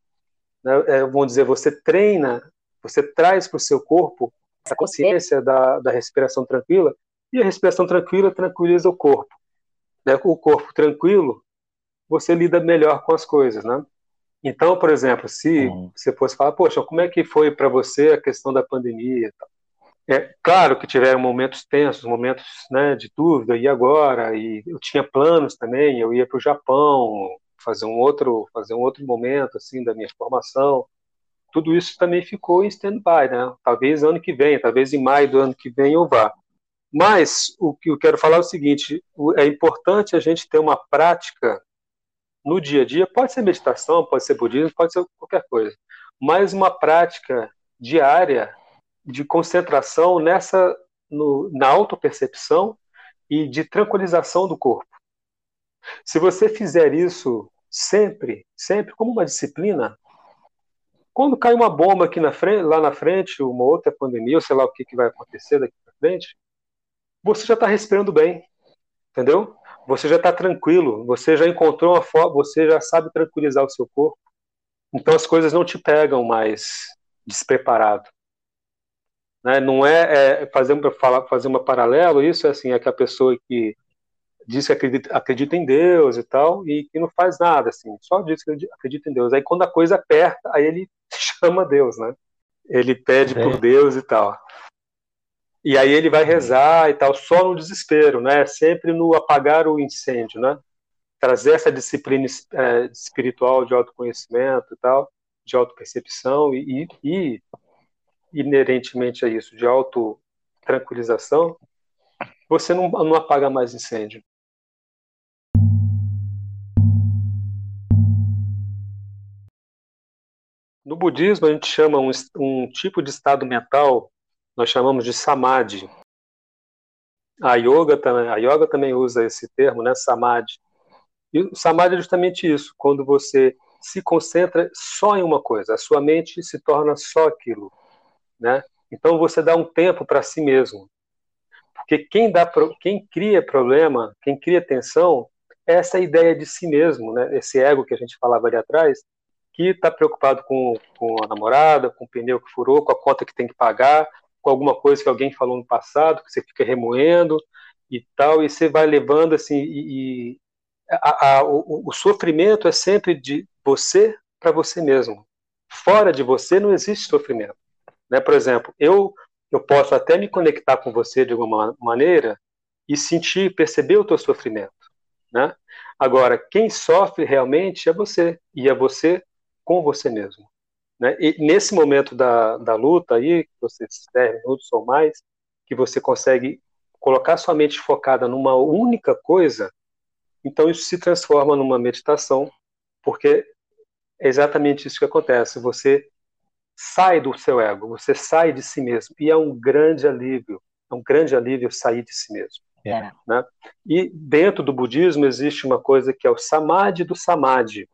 né? É, vamos dizer, você treina, você traz para o seu corpo essa consciência da, da respiração tranquila, e a respiração tranquila tranquiliza o corpo. Né? Com o corpo tranquilo, você lida melhor com as coisas, né? Então, por exemplo, se uhum. você fosse falar, poxa, como é que foi para você a questão da pandemia? É claro que tiveram momentos tensos, momentos né, de dúvida, e agora? E eu tinha planos também, eu ia para o Japão fazer um outro, fazer um outro momento assim da minha formação. Tudo isso também ficou em stand-by, né? Talvez ano que vem, talvez em maio do ano que vem eu vá. Mas o que eu quero falar é o seguinte: é importante a gente ter uma prática no dia a dia, pode ser meditação, pode ser budismo, pode ser qualquer coisa, mas uma prática diária de concentração nessa no, na autopercepção e de tranquilização do corpo. Se você fizer isso sempre, sempre como uma disciplina, quando cai uma bomba aqui na frente, lá na frente, uma outra pandemia, ou sei lá o que, que vai acontecer daqui para frente, você já está respirando bem, entendeu? Você já está tranquilo, você já encontrou uma forma, você já sabe tranquilizar o seu corpo. Então as coisas não te pegam mais despreparado. Né? Não é, é fazer, uma, fazer uma paralelo, isso é assim, é que a pessoa que diz que acredita, acredita em Deus e tal, e que não faz nada, assim, só diz que acredita em Deus. Aí quando a coisa aperta, aí ele chama Deus, né? Ele pede é. por Deus e tal. E aí ele vai rezar e tal, só no desespero, né? Sempre no apagar o incêndio, né? Trazer essa disciplina é, espiritual de autoconhecimento e tal, de autopercepção e, e, e inerentemente a isso, de autotranquilização, você não, não apaga mais incêndio. No budismo, a gente chama um, um tipo de estado mental nós chamamos de samadhi. A yoga também, a yoga também usa esse termo, né, samadhi. E o samadhi é justamente isso, quando você se concentra só em uma coisa, a sua mente se torna só aquilo, né? Então você dá um tempo para si mesmo. Porque quem dá quem cria problema, quem cria tensão, é essa ideia de si mesmo, né? Esse ego que a gente falava ali atrás, que está preocupado com, com a namorada, com o pneu que furou, com a conta que tem que pagar, com alguma coisa que alguém falou no passado, que você fica remoendo e tal, e você vai levando assim, e, e a, a, o, o, sofrimento é sempre de você para você mesmo. Fora de você não existe sofrimento. Né? Por exemplo, eu, eu posso até me conectar com você de alguma maneira e sentir, perceber o teu sofrimento. Né? Agora, quem sofre realmente é você, e é você com você mesmo. Né? E nesse momento da, da luta aí, que você 10 minutos ou mais, que você consegue colocar sua mente focada numa única coisa, então isso se transforma numa meditação, porque é exatamente isso que acontece. Você sai do seu ego, você sai de si mesmo, e é um grande alívio, é um grande alívio sair de si mesmo. É. Né? E dentro do budismo existe uma coisa que é o samadhi do samadhi,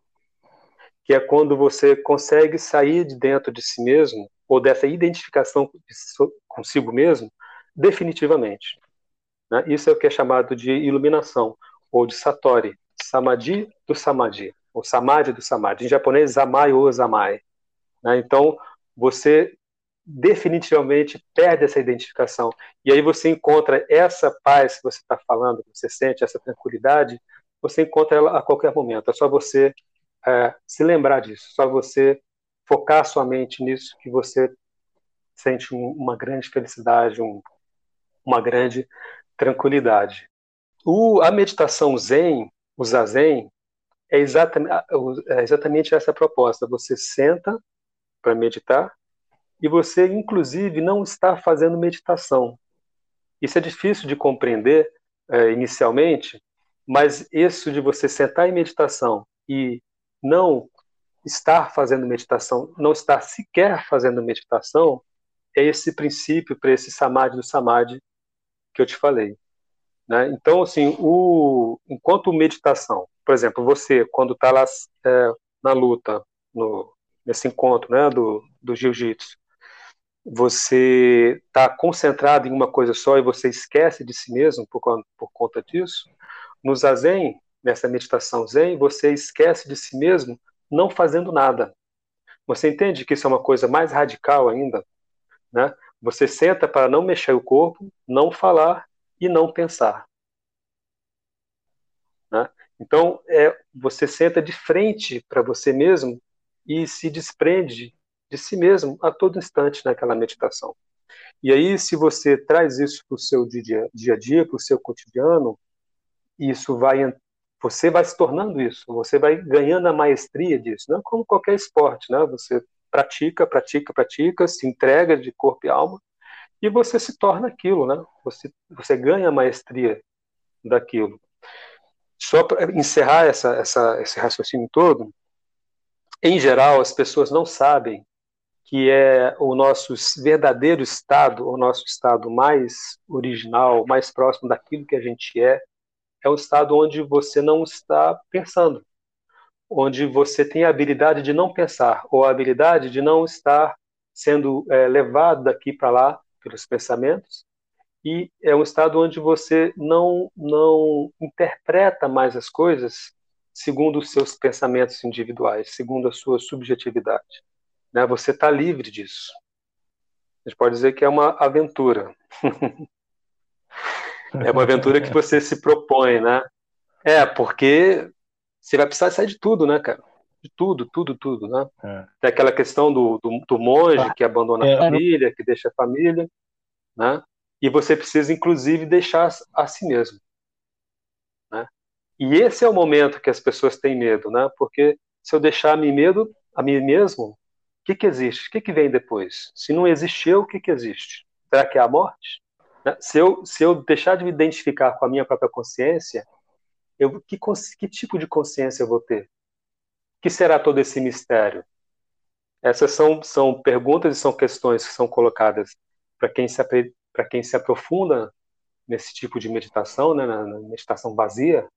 que é quando você consegue sair de dentro de si mesmo, ou dessa identificação consigo mesmo, definitivamente. Né? Isso é o que é chamado de iluminação, ou de satori, samadhi do samadhi, ou samadhi do samadhi. Em japonês, zamai ou zamai. Né? Então, você definitivamente perde essa identificação. E aí você encontra essa paz que você está falando, você sente essa tranquilidade, você encontra ela a qualquer momento. É só você é, se lembrar disso, só você focar sua mente nisso que você sente um, uma grande felicidade, um, uma grande tranquilidade. O, a meditação Zen, o Zazen, é exatamente, é exatamente essa proposta. Você senta para meditar e você, inclusive, não está fazendo meditação. Isso é difícil de compreender é, inicialmente, mas isso de você sentar em meditação e não estar fazendo meditação, não estar sequer fazendo meditação, é esse princípio para esse samadhi do samadhi que eu te falei. Né? Então, assim, o, enquanto meditação, por exemplo, você, quando está lá é, na luta, no, nesse encontro né, do, do jiu-jitsu, você está concentrado em uma coisa só e você esquece de si mesmo por, por conta disso, no zazen, nessa meditação zen, você esquece de si mesmo não fazendo nada. Você entende que isso é uma coisa mais radical ainda? Né? Você senta para não mexer o corpo, não falar e não pensar. Né? Então, é, você senta de frente para você mesmo e se desprende de si mesmo a todo instante naquela meditação. E aí, se você traz isso para o seu dia, dia a dia, para o seu cotidiano, isso vai você vai se tornando isso, você vai ganhando a maestria disso, não é como qualquer esporte, né? Você pratica, pratica, pratica, se entrega de corpo e alma e você se torna aquilo, né? Você você ganha a maestria daquilo. Só para encerrar essa, essa, esse raciocínio todo, em geral as pessoas não sabem que é o nosso verdadeiro estado, o nosso estado mais original, mais próximo daquilo que a gente é, é um estado onde você não está pensando, onde você tem a habilidade de não pensar, ou a habilidade de não estar sendo é, levado daqui para lá pelos pensamentos, e é um estado onde você não, não interpreta mais as coisas segundo os seus pensamentos individuais, segundo a sua subjetividade. Né? Você está livre disso. A gente pode dizer que é uma aventura. É uma aventura que você se propõe, né? É, porque você vai precisar sair de tudo, né, cara? De tudo, tudo, tudo, né? É. Tem aquela questão do, do, do monge que abandona é. a família, que deixa a família, né? E você precisa, inclusive, deixar a si mesmo. E esse é o momento que as pessoas têm medo, né? Porque se eu deixar a mim, medo, a mim mesmo, o que, que existe? O que, que vem depois? Se não existiu, o que, que existe? Será que é a morte? Né? Se eu, se eu deixar de me identificar com a minha própria consciência, eu, que, que tipo de consciência eu vou ter? Que será todo esse mistério? Essas são, são perguntas e são questões que são colocadas para quem, se, quem se aprofunda nesse tipo de meditação, né, na, meditação vazia,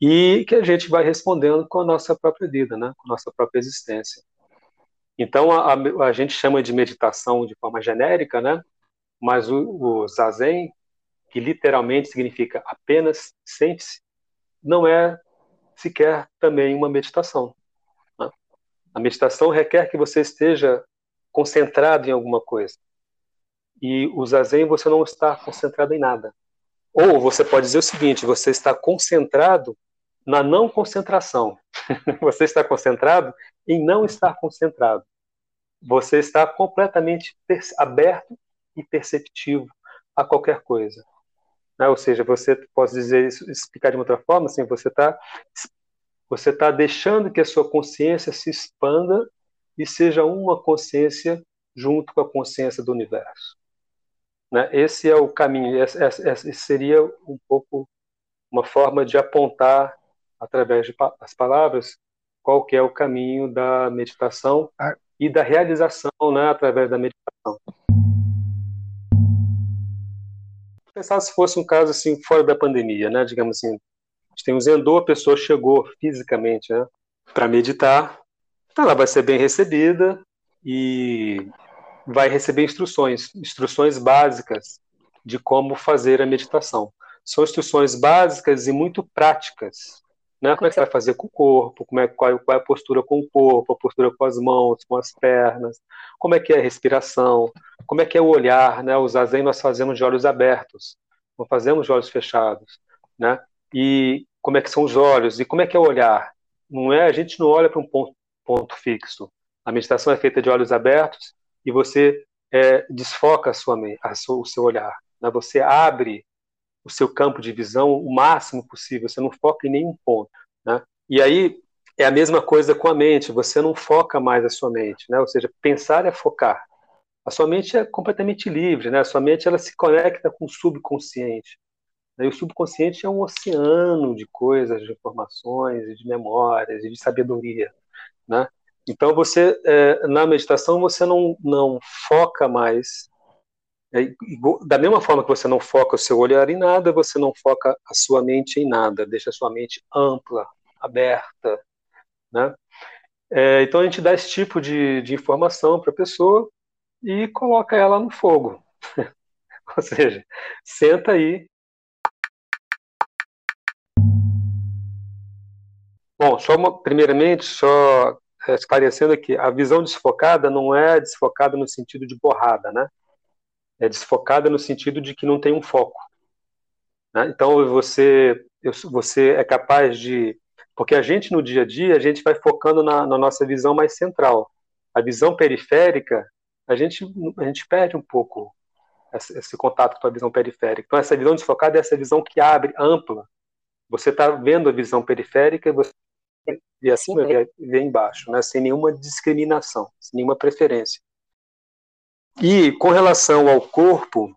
e que a gente vai respondendo com a nossa própria vida, né, com a nossa própria existência. Então, a, a, gente chama de meditação de forma genérica, né, mas o, o zazen, que literalmente significa apenas sente-se, não é sequer também uma meditação. Né? A meditação requer que você esteja concentrado em alguma coisa. E o zazen você não está concentrado em nada. Ou você pode dizer o seguinte: você está concentrado na não concentração. você está concentrado em não estar concentrado. Você está completamente aberto e perceptivo a qualquer coisa. Né? Ou seja, você pode dizer isso, explicar de outra forma, assim, você está você tá deixando que a sua consciência se expanda e seja uma consciência junto com a consciência do universo. Né? Esse é o caminho, esse, esse seria um pouco uma forma de apontar através das palavras qual que é o caminho da meditação e da realização né, através da meditação. pensar se fosse um caso assim fora da pandemia, né? Digamos assim, a gente tem um Zendô, a pessoa chegou fisicamente, né, para meditar, então ela vai ser bem recebida e vai receber instruções, instruções básicas de como fazer a meditação. São instruções básicas e muito práticas. Né? Como é que você vai fazer com o corpo, como é, qual, qual é a postura com o corpo, a postura com as mãos, com as pernas, como é que é a respiração, como é que é o olhar, né? O zazen nós fazemos de olhos abertos, não fazemos de olhos fechados, né? E como é que são os olhos e como é que é o olhar? Não é a gente não olha para um ponto, ponto fixo. A meditação é feita de olhos abertos e você é, desfoca a sua, a sua, o seu olhar, né? Você abre o seu campo de visão o máximo possível. Você não foca em nenhum ponto, né? E aí é a mesma coisa com a mente. Você não foca mais a sua mente, né? Ou seja, pensar é focar. A sua mente é completamente livre, né? A sua mente ela se conecta com o subconsciente. E o subconsciente é um oceano de coisas, de informações, de memórias, de sabedoria, né? Então você é, na meditação você não não foca mais da mesma forma que você não foca o seu olhar em nada, você não foca a sua mente em nada, deixa a sua mente ampla, aberta, né? É, então a gente dá esse tipo de, de informação para a pessoa e coloca ela no fogo. Ou seja, senta aí. Bom, só uma, primeiramente, só é, esclarecendo aqui, a visão desfocada não é desfocada no sentido de borrada, né? É desfocada no sentido de que não tem um foco. Né? Então você, você é capaz de porque a gente, no dia a dia, a gente vai focando na, na nossa visão mais central. A visão periférica, a gente, a gente perde um pouco esse, esse contato com a visão periférica. Então, essa visão desfocada é essa visão que abre, ampla. Você está vendo a visão periférica e você vê acima e vê embaixo, né? sem nenhuma discriminação, sem nenhuma preferência. E com relação ao corpo,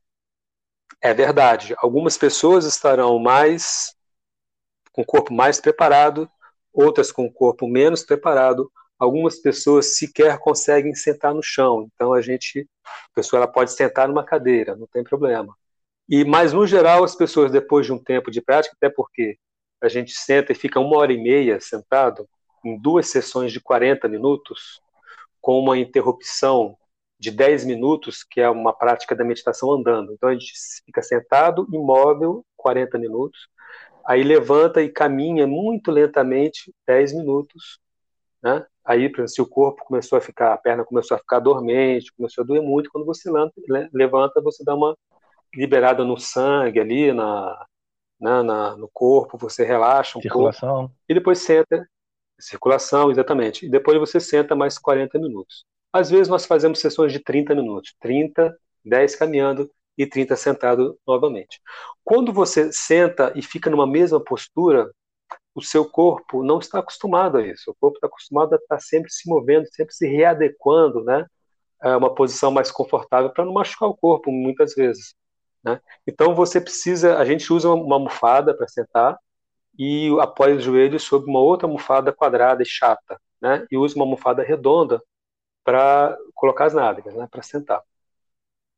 é verdade, algumas pessoas estarão mais com o corpo mais preparado, outras com o corpo menos preparado. Algumas pessoas sequer conseguem sentar no chão, então a gente, a pessoa ela pode sentar numa cadeira, não tem problema. E mas no geral as pessoas depois de um tempo de prática, até porque a gente senta e fica uma hora e meia sentado em duas sessões de 40 minutos, com uma interrupção de 10 minutos, que é uma prática da meditação andando. Então a gente fica sentado, imóvel, 40 minutos, aí levanta e caminha muito lentamente 10 minutos, né? Aí, se o corpo começou a ficar, a perna começou a ficar dormente, começou a doer muito, quando você levanta, você dá uma liberada no sangue ali, na, na, né, na no corpo, você relaxa um circulação. pouco. E depois senta, circulação, exatamente. E depois você senta mais 40 minutos. Às vezes nós fazemos sessões de 30 minutos, 30, 10 caminhando, e 30 sentado novamente. Quando você senta e fica numa mesma postura, o seu corpo não está acostumado a isso. O corpo está acostumado a estar sempre se movendo, sempre se readequando, né? A uma posição mais confortável para não machucar o corpo, muitas vezes. Né? Então você precisa, a gente usa uma almofada para sentar e apoia os joelhos sobre uma outra almofada quadrada e chata, né? E usa uma almofada redonda para colocar as nádegas, né? Para sentar.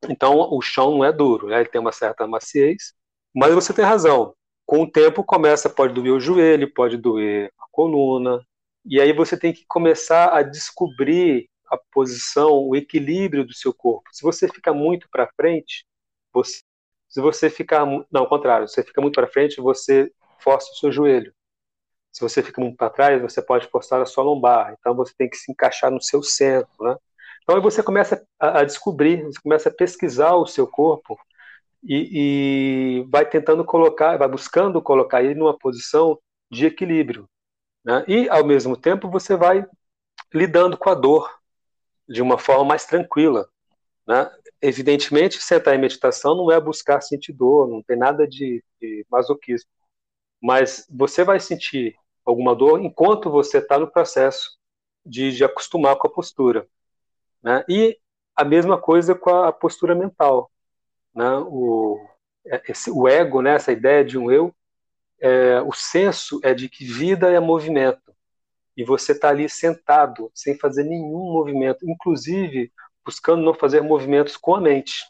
Então o chão não é duro, né? ele tem uma certa maciez, mas você tem razão. Com o tempo começa, pode doer o joelho, pode doer a coluna, e aí você tem que começar a descobrir a posição, o equilíbrio do seu corpo. Se você fica muito para frente, você, se você ficar, não, ao contrário, se você fica muito para frente, você força o seu joelho. Se você fica muito para trás, você pode forçar a sua lombar. Então você tem que se encaixar no seu centro, né? Então aí você começa a, descobrir, você começa a pesquisar o seu corpo e, e, vai tentando colocar, vai buscando colocar ele numa posição de equilíbrio. Né? E ao mesmo tempo você vai lidando com a dor de uma forma mais tranquila. Né? Evidentemente, sentar em meditação não é buscar sentir dor, não tem nada de, de masoquismo. Mas você vai sentir alguma dor enquanto você está no processo de, de acostumar com a postura. Né? E a mesma coisa com a postura mental. Né? O, é, esse, o ego, né? essa ideia de um eu, é, o senso é de que vida é movimento. E você está ali sentado, sem fazer nenhum movimento, inclusive buscando não fazer movimentos com a mente.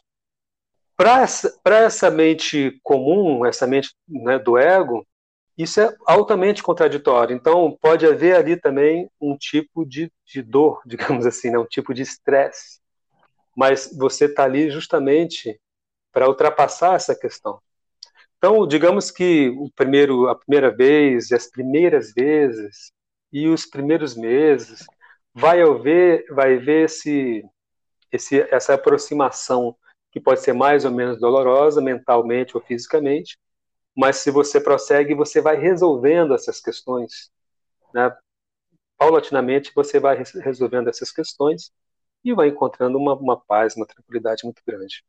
Para essa, essa mente comum, essa mente né, do ego, isso é altamente contraditório. Então, pode haver ali também um tipo de, de dor, digamos assim, né? um tipo de estresse. Mas você está ali justamente para ultrapassar essa questão. Então, digamos que o primeiro, a primeira vez, as primeiras vezes e os primeiros meses, vai haver, vai haver esse, esse, essa aproximação que pode ser mais ou menos dolorosa mentalmente ou fisicamente, mas se você prossegue, você vai resolvendo essas questões, né? Paulatinamente você vai resolvendo essas questões e vai encontrando uma, uma paz, uma tranquilidade muito grande.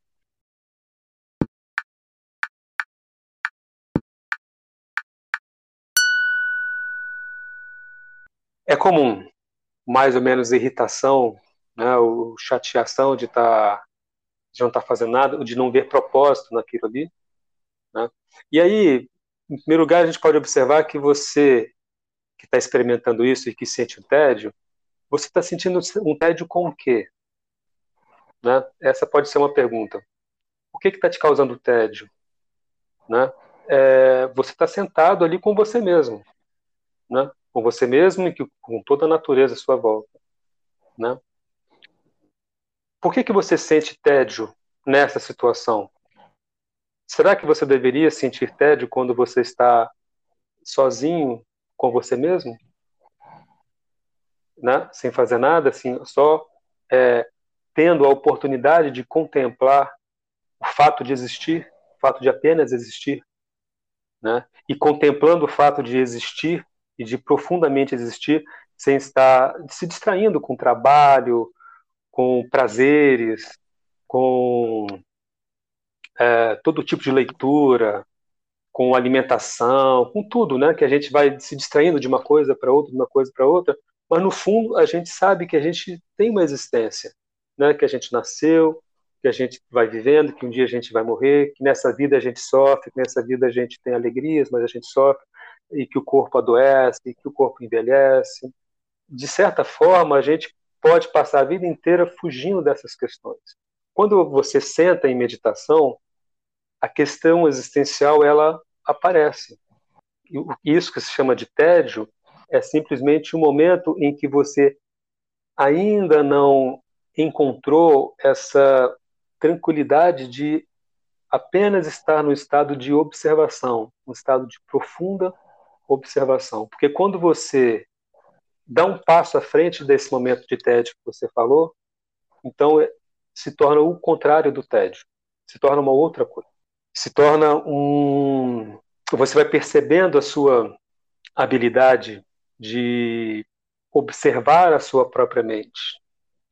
É comum, mais ou menos irritação, né, chateação de tá de não estar tá fazendo nada, ou de não ver propósito naquilo ali. Né? E aí, em primeiro lugar, a gente pode observar que você que está experimentando isso e que sente o tédio, você está sentindo um tédio com o quê? Né? Essa pode ser uma pergunta. O que está te causando tédio? Né? É, você está sentado ali com você mesmo, né? com você mesmo e com toda a natureza à sua volta. Né? Por que, que você sente tédio nessa situação? Será que você deveria sentir tédio quando você está sozinho com você mesmo? Né? Sem fazer nada, assim, só é, tendo a oportunidade de contemplar o fato de existir, o fato de apenas existir, né? E contemplando o fato de existir e de profundamente existir, sem estar se distraindo com trabalho, com prazeres, com é, todo tipo de leitura, com alimentação, com tudo, né? Que a gente vai se distraindo de uma coisa para outra, de uma coisa para outra, mas no fundo a gente sabe que a gente tem uma existência, né? Que a gente nasceu, que a gente vai vivendo, que um dia a gente vai morrer, que nessa vida a gente sofre, que nessa vida a gente tem alegrias, mas a gente sofre, e que o corpo adoece, e que o corpo envelhece. De certa forma, a gente pode passar a vida inteira fugindo dessas questões. Quando você senta em meditação, a questão existencial ela aparece. Isso que se chama de tédio é simplesmente um momento em que você ainda não encontrou essa tranquilidade de apenas estar no estado de observação, um estado de profunda observação. Porque quando você dá um passo à frente desse momento de tédio que você falou, então é, se torna o contrário do tédio, se torna uma outra coisa. Se torna um. Você vai percebendo a sua habilidade de observar a sua própria mente,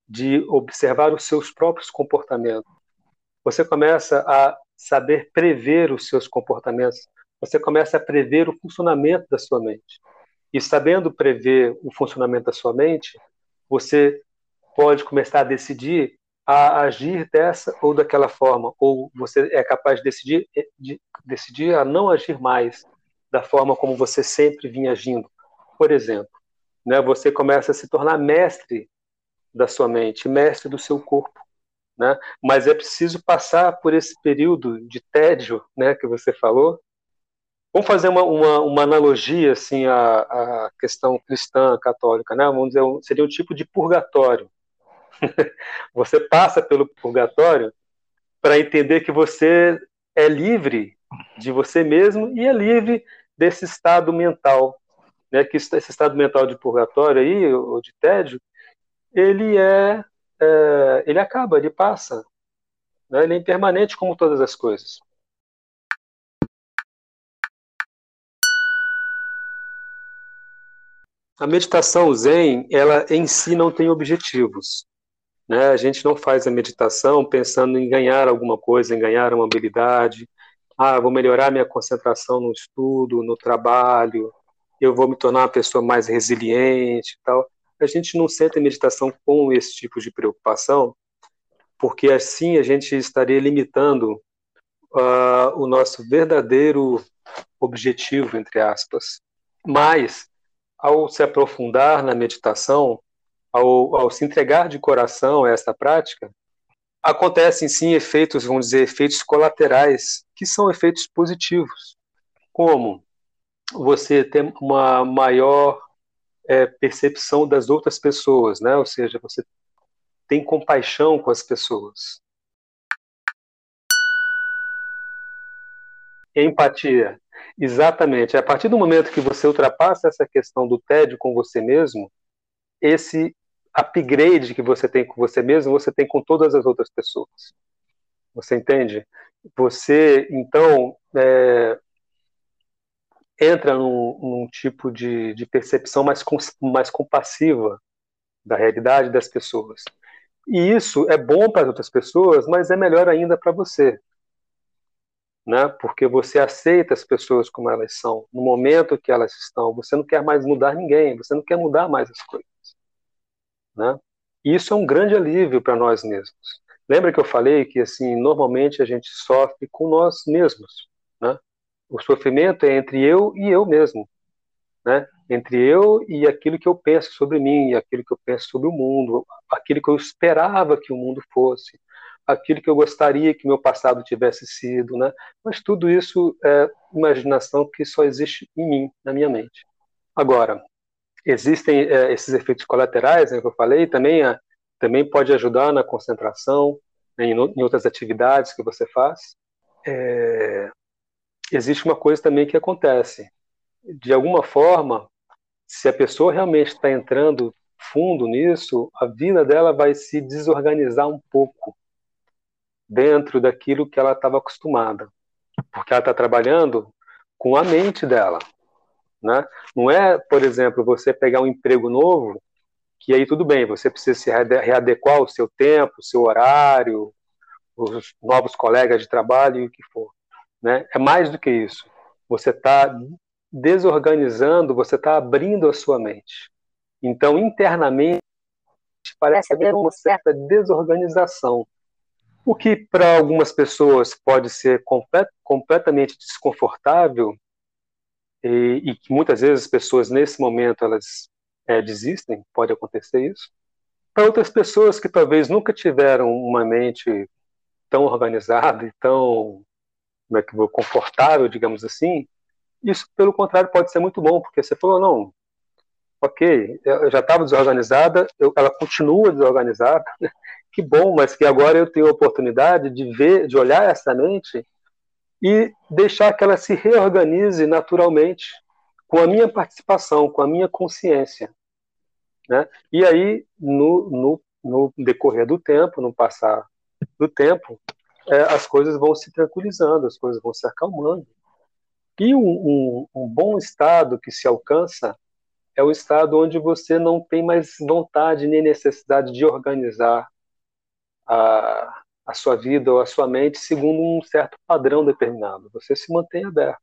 de observar os seus próprios comportamentos. Você começa a saber prever os seus comportamentos, você começa a prever o funcionamento da sua mente. E sabendo prever o funcionamento da sua mente, você pode começar a decidir a agir dessa ou daquela forma, ou você é capaz de decidir, de decidir a não agir mais da forma como você sempre vinha agindo. Por exemplo, né, você começa a se tornar mestre da sua mente, mestre do seu corpo. Né? Mas é preciso passar por esse período de tédio né, que você falou. Vamos fazer uma, uma, uma analogia assim à, à, questão cristã, católica. Né? Vamos dizer, seria um tipo de purgatório. você passa pelo purgatório para entender que você é livre de você mesmo e é livre desse estado mental. Né? Que esse estado mental de purgatório aí, ou de tédio, ele é, é ele acaba, ele passa. Né? Ele é impermanente como todas as coisas. A meditação zen, ela em si não tem objetivos. Né? A gente não faz a meditação pensando em ganhar alguma coisa, em ganhar uma habilidade. Ah, vou melhorar minha concentração no estudo, no trabalho, eu vou me tornar uma pessoa mais resiliente tal a gente não senta em meditação com esse tipo de preocupação, porque assim a gente estaria limitando uh, o nosso verdadeiro objetivo, entre aspas. Mas, ao se aprofundar na meditação, ao, ao se entregar de coração a essa prática, acontecem sim efeitos, vamos dizer, efeitos colaterais, que são efeitos positivos, como você ter uma maior é, percepção das outras pessoas, né? Ou seja, você tem compaixão com as pessoas. Empatia. Exatamente. A partir do momento que você ultrapassa essa questão do tédio com você mesmo, esse upgrade que você tem com você mesmo, você tem com todas as outras pessoas. Você entende? Você, então, é, entra num, num tipo de, de percepção mais, mais compassiva da realidade das pessoas. E isso é bom para as outras pessoas, mas é melhor ainda para você. Né? Porque você aceita as pessoas como elas são, no momento que elas estão. Você não quer mais mudar ninguém, você não quer mudar mais as coisas. Né? E isso é um grande alívio para nós mesmos. Lembra que eu falei que assim normalmente a gente sofre com nós mesmos, né? O sofrimento é entre eu e eu mesmo, né? Entre eu e aquilo que eu penso sobre mim, aquilo que eu penso sobre o mundo, aquilo que eu esperava que o mundo fosse, aquilo que eu gostaria que meu passado tivesse sido, né? Mas tudo isso é imaginação que só existe em mim, na minha mente. Agora, existem é, esses efeitos colaterais, né, que eu falei, também é, também pode ajudar na concentração, né, em, em, outras atividades que você faz. É, existe uma coisa também que acontece. De alguma forma, se a pessoa realmente está entrando fundo nisso, a vida dela vai se desorganizar um pouco dentro daquilo que ela estava acostumada, porque ela está trabalhando com a mente dela, né? Não é, por exemplo, você pegar um emprego novo, que aí tudo bem, você precisa se readequar o seu tempo, o seu horário, os novos colegas de trabalho e o que for, né? É mais do que isso. Você está desorganizando, você está abrindo a sua mente. Então, internamente, parece haver uma certa desorganização. O que para algumas pessoas pode ser complet, completamente desconfortável e, e, que muitas vezes as pessoas nesse momento elas é, desistem, pode acontecer isso. Para outras pessoas que talvez nunca tiveram uma mente tão organizada e tão como é que vou, confortável, digamos assim, isso pelo contrário pode ser muito bom, porque você falou não, ok, eu já estava desorganizada, eu, ela continua desorganizada, que bom, mas que agora eu tenho a oportunidade de ver, de olhar essa mente e deixar que ela se reorganize naturalmente com a minha participação, com a minha consciência. Né? E aí, no, no, no decorrer do tempo, no passar do tempo, é, as coisas vão se tranquilizando, as coisas vão se acalmando. E um, um, um bom estado que se alcança é o estado onde você não tem mais vontade nem necessidade de organizar a, a sua vida ou a sua mente segundo um certo padrão determinado. Você se mantém aberto.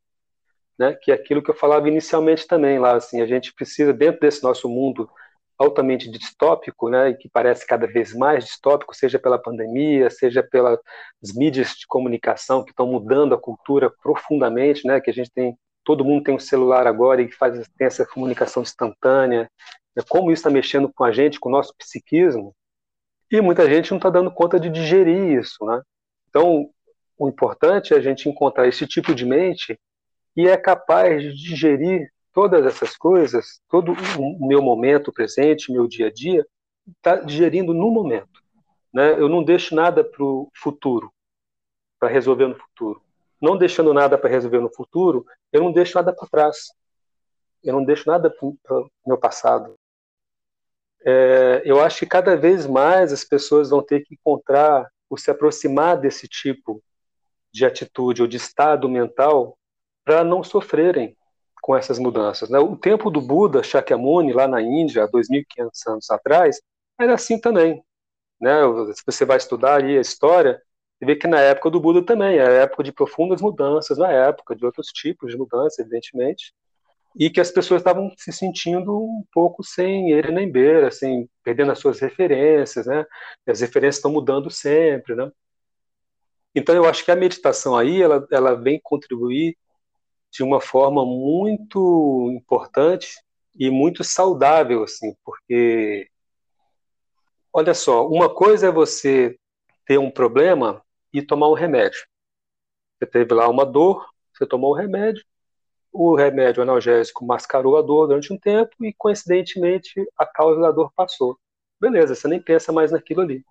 Né? Que é aquilo que eu falava inicialmente também lá, assim, a gente precisa dentro desse nosso mundo altamente distópico, né, e que parece cada vez mais distópico, seja pela pandemia, seja pelas mídias de comunicação que estão mudando a cultura profundamente, né, que a gente tem, todo mundo tem um celular agora e faz tem essa comunicação instantânea, né, como isso está mexendo com a gente, com o nosso psiquismo, e muita gente não está dando conta de digerir isso, né? Então, o importante é a gente encontrar esse tipo de mente e é capaz de digerir todas essas coisas, todo o meu momento presente, meu dia a dia, está digerindo no momento. Né? Eu não deixo nada para o futuro, para resolver no futuro. Não deixando nada para resolver no futuro, eu não deixo nada para trás. Eu não deixo nada para o meu passado é, eu acho que cada vez mais as pessoas vão ter que encontrar ou se aproximar desse tipo de atitude ou de estado mental para não sofrerem com essas mudanças. Né? O tempo do Buda Shakyamuni, lá na Índia, há 2.500 anos atrás, era assim também. Né? Se você vai estudar ali a história, você vê que na época do Buda também, era época de profundas mudanças, na época de outros tipos de mudanças, evidentemente, e que as pessoas estavam se sentindo um pouco sem ele nem beira, assim, perdendo as suas referências, né? As referências estão mudando sempre, né? Então eu acho que a meditação aí ela, ela vem contribuir de uma forma muito importante e muito saudável, assim, porque olha só, uma coisa é você ter um problema e tomar um remédio. Você teve lá uma dor, você tomou o remédio, o remédio analgésico mascarou a dor durante um tempo e, coincidentemente, a causa da dor passou. Beleza, você nem pensa mais naquilo ali.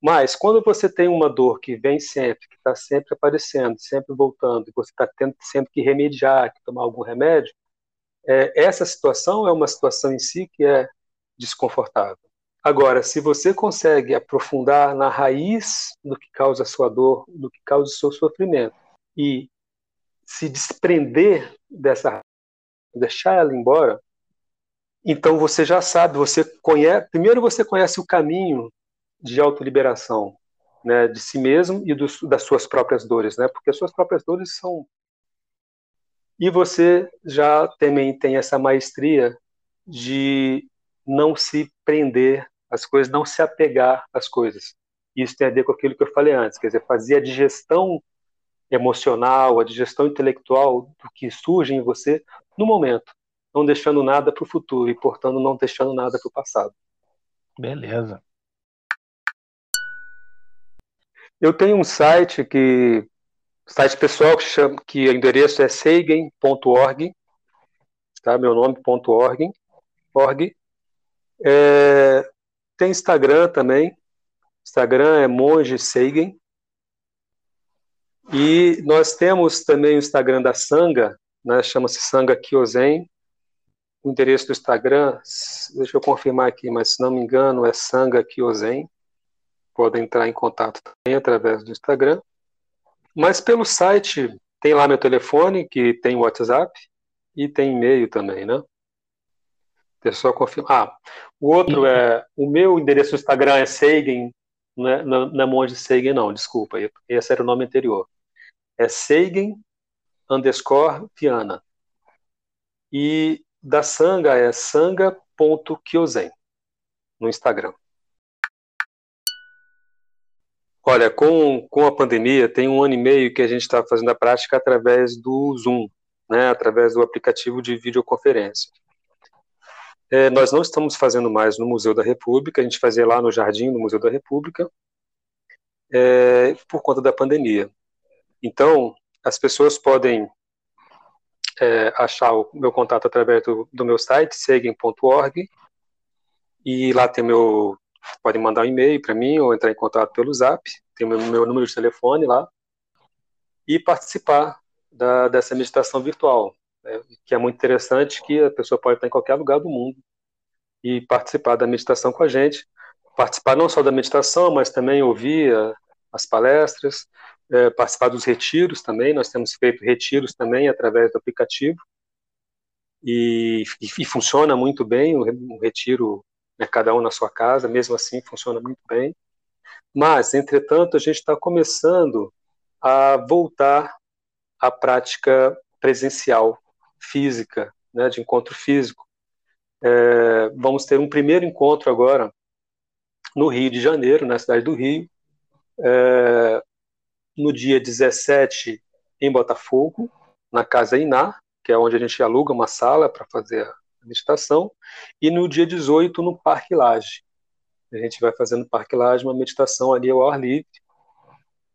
Mas quando você tem uma dor que vem sempre, que está sempre aparecendo, sempre voltando, e você está tendo sempre que remediar, que tomar algum remédio, é, essa situação é uma situação em si que é desconfortável. Agora, se você consegue aprofundar na raiz do que causa a sua dor, do que causa o seu sofrimento, e se desprender dessa, deixar ela embora, então você já sabe, você conhece, primeiro você conhece o caminho de autoliberação, né, de si mesmo e das suas próprias dores, né, porque as suas próprias dores são e você já também tem essa maestria de não se prender às coisas, não se apegar às coisas. Isso tem a ver com aquilo que eu falei antes, quer dizer, fazer a digestão emocional, a digestão intelectual do que surge em você no momento, não deixando nada para o futuro e, portanto, não deixando nada para o passado. Beleza. Eu tenho um site que site pessoal que chama que o endereço é seigen.org, tá? Meu nome.org, org. É, tem Instagram também. Instagram é Monge Seigen. E nós temos também o Instagram da Sanga, né, chama-se Sanga Kyozen. O endereço do Instagram, deixa eu confirmar aqui, mas se não me engano, é Sanga Kyozen. Podem entrar em contato também através do Instagram. Mas pelo site, tem lá meu telefone, que tem WhatsApp, e tem e-mail também, né? Deixa eu só confirmar. Ah, o outro é. O meu endereço no Instagram é Seigen, não é, não é Monge Seigen, não, desculpa. Esse era o nome anterior é Seigen underscore Viana. E da Sanga é sanga.kyozen no Instagram. Olha, com, com a pandemia, tem um ano e meio que a gente está fazendo a prática através do Zoom, né, através do aplicativo de videoconferência. É, nós não estamos fazendo mais no Museu da República, a gente fazia lá no jardim do Museu da República, é, por conta da pandemia. Então, as pessoas podem é, achar o meu contato através do, do meu site, seguem.org, e lá tem meu. Podem mandar um e-mail para mim ou entrar em contato pelo zap, tem meu, meu número de telefone lá, e participar da, dessa meditação virtual, né, que é muito interessante, que a pessoa pode estar em qualquer lugar do mundo e participar da meditação com a gente. Participar não só da meditação, mas também ouvir as palestras, é, participar dos retiros também. Nós temos feito retiros também através do aplicativo e, e, e funciona muito bem o, retiro, né, cada um na sua casa, mesmo assim funciona muito bem. Mas, entretanto, a gente está começando a voltar à prática presencial, física, né, de encontro físico. É, vamos ter um primeiro encontro agora no Rio de Janeiro, na cidade do Rio, é, no dia 17 em Botafogo, na Casa Iná, que é onde a gente aluga uma sala para fazer a meditação, e no dia 18 no Parque Laje. A gente vai fazendo no Parque Laje uma meditação ali ao ar livre.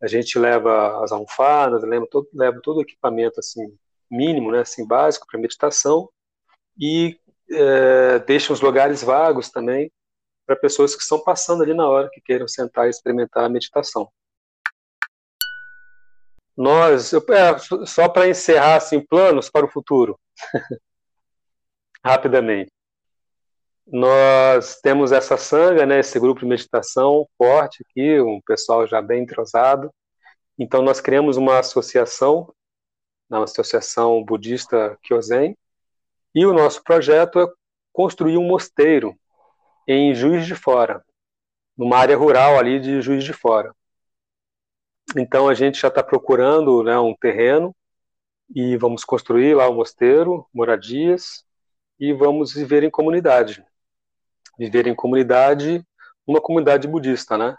A gente leva as almofadas, leva todo, leva todo o equipamento assim mínimo, né, assim básico para meditação e é, deixa os lugares vagos também para pessoas que estão passando ali na hora que queiram sentar e experimentar a meditação. Nós, é, só para encerrar assim, planos para o futuro, rapidamente. Nós temos essa sanga, né, esse grupo de meditação forte aqui, um pessoal já bem entrosado. Então nós criamos uma associação, uma associação budista Kyozen, e o nosso projeto é construir um mosteiro em Juiz de Fora, numa área rural ali de Juiz de Fora. Então a gente já está procurando né, um terreno e vamos construir lá o um mosteiro, moradias e vamos viver em comunidade. Viver em comunidade, uma comunidade budista, né?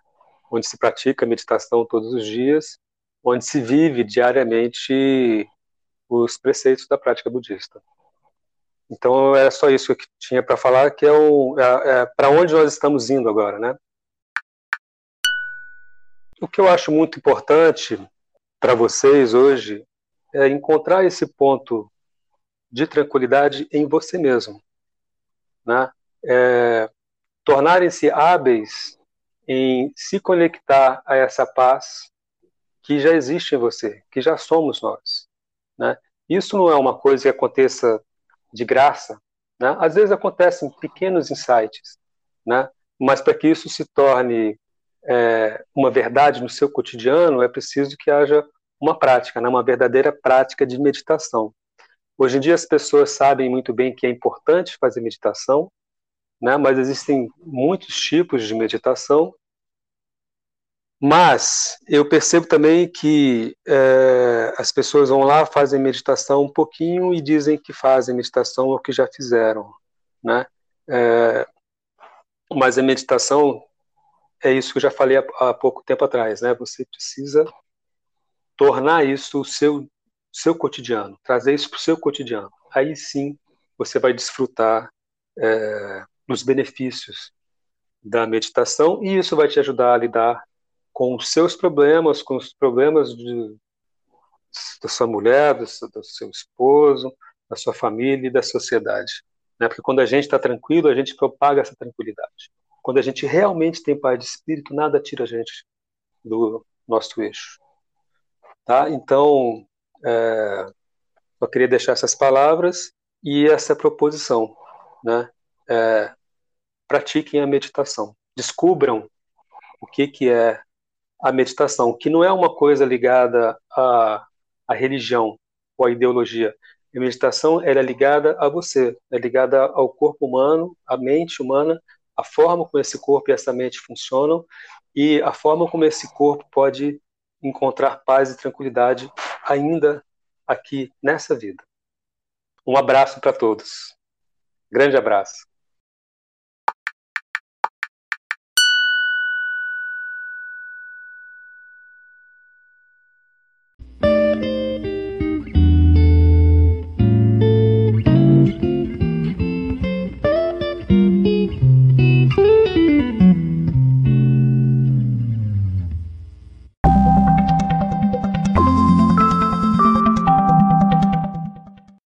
Onde se pratica meditação todos os dias, onde se vive diariamente os preceitos da prática budista. Então é só isso que tinha para falar, que é, é, é para onde nós estamos indo agora, né? O que eu acho muito importante para vocês hoje é encontrar esse ponto de tranquilidade em você mesmo, né? É, Tornarem-se hábeis em se conectar a essa paz que já existe em você, que já somos nós, né? Isso não é uma coisa que aconteça de graça, né? Às vezes acontecem pequenos insights, né? Mas para que isso se torne é, uma verdade no seu cotidiano, é preciso que haja uma prática, né, uma verdadeira prática de meditação. Hoje em dia as pessoas sabem muito bem que é importante fazer meditação, né, mas existem muitos tipos de meditação. Mas eu percebo também que é, as pessoas vão lá, fazem meditação um pouquinho e dizem que fazem meditação ou que já fizeram, né? É, mas a meditação é isso que eu já falei há, há pouco tempo atrás, né? Você precisa tornar isso o seu seu cotidiano, trazer isso para o seu cotidiano. Aí sim você vai desfrutar é, dos benefícios da meditação e isso vai te ajudar a lidar com os seus problemas, com os problemas de, da sua mulher, do seu, do seu esposo, da sua família e da sociedade. Né? Porque quando a gente está tranquilo, a gente propaga essa tranquilidade. Quando a gente realmente tem paz de espírito, nada tira a gente do nosso eixo. Tá? Então, é, só queria deixar essas palavras e essa proposição. Né? É, pratiquem a meditação. Descubram o que, que é a meditação, que não é uma coisa ligada à, à religião ou à ideologia. A meditação é ligada a você, é ligada ao corpo humano, à mente humana, a forma como esse corpo e essa mente funcionam e a forma como esse corpo pode encontrar paz e tranquilidade ainda aqui nessa vida. Um abraço para todos. Grande abraço.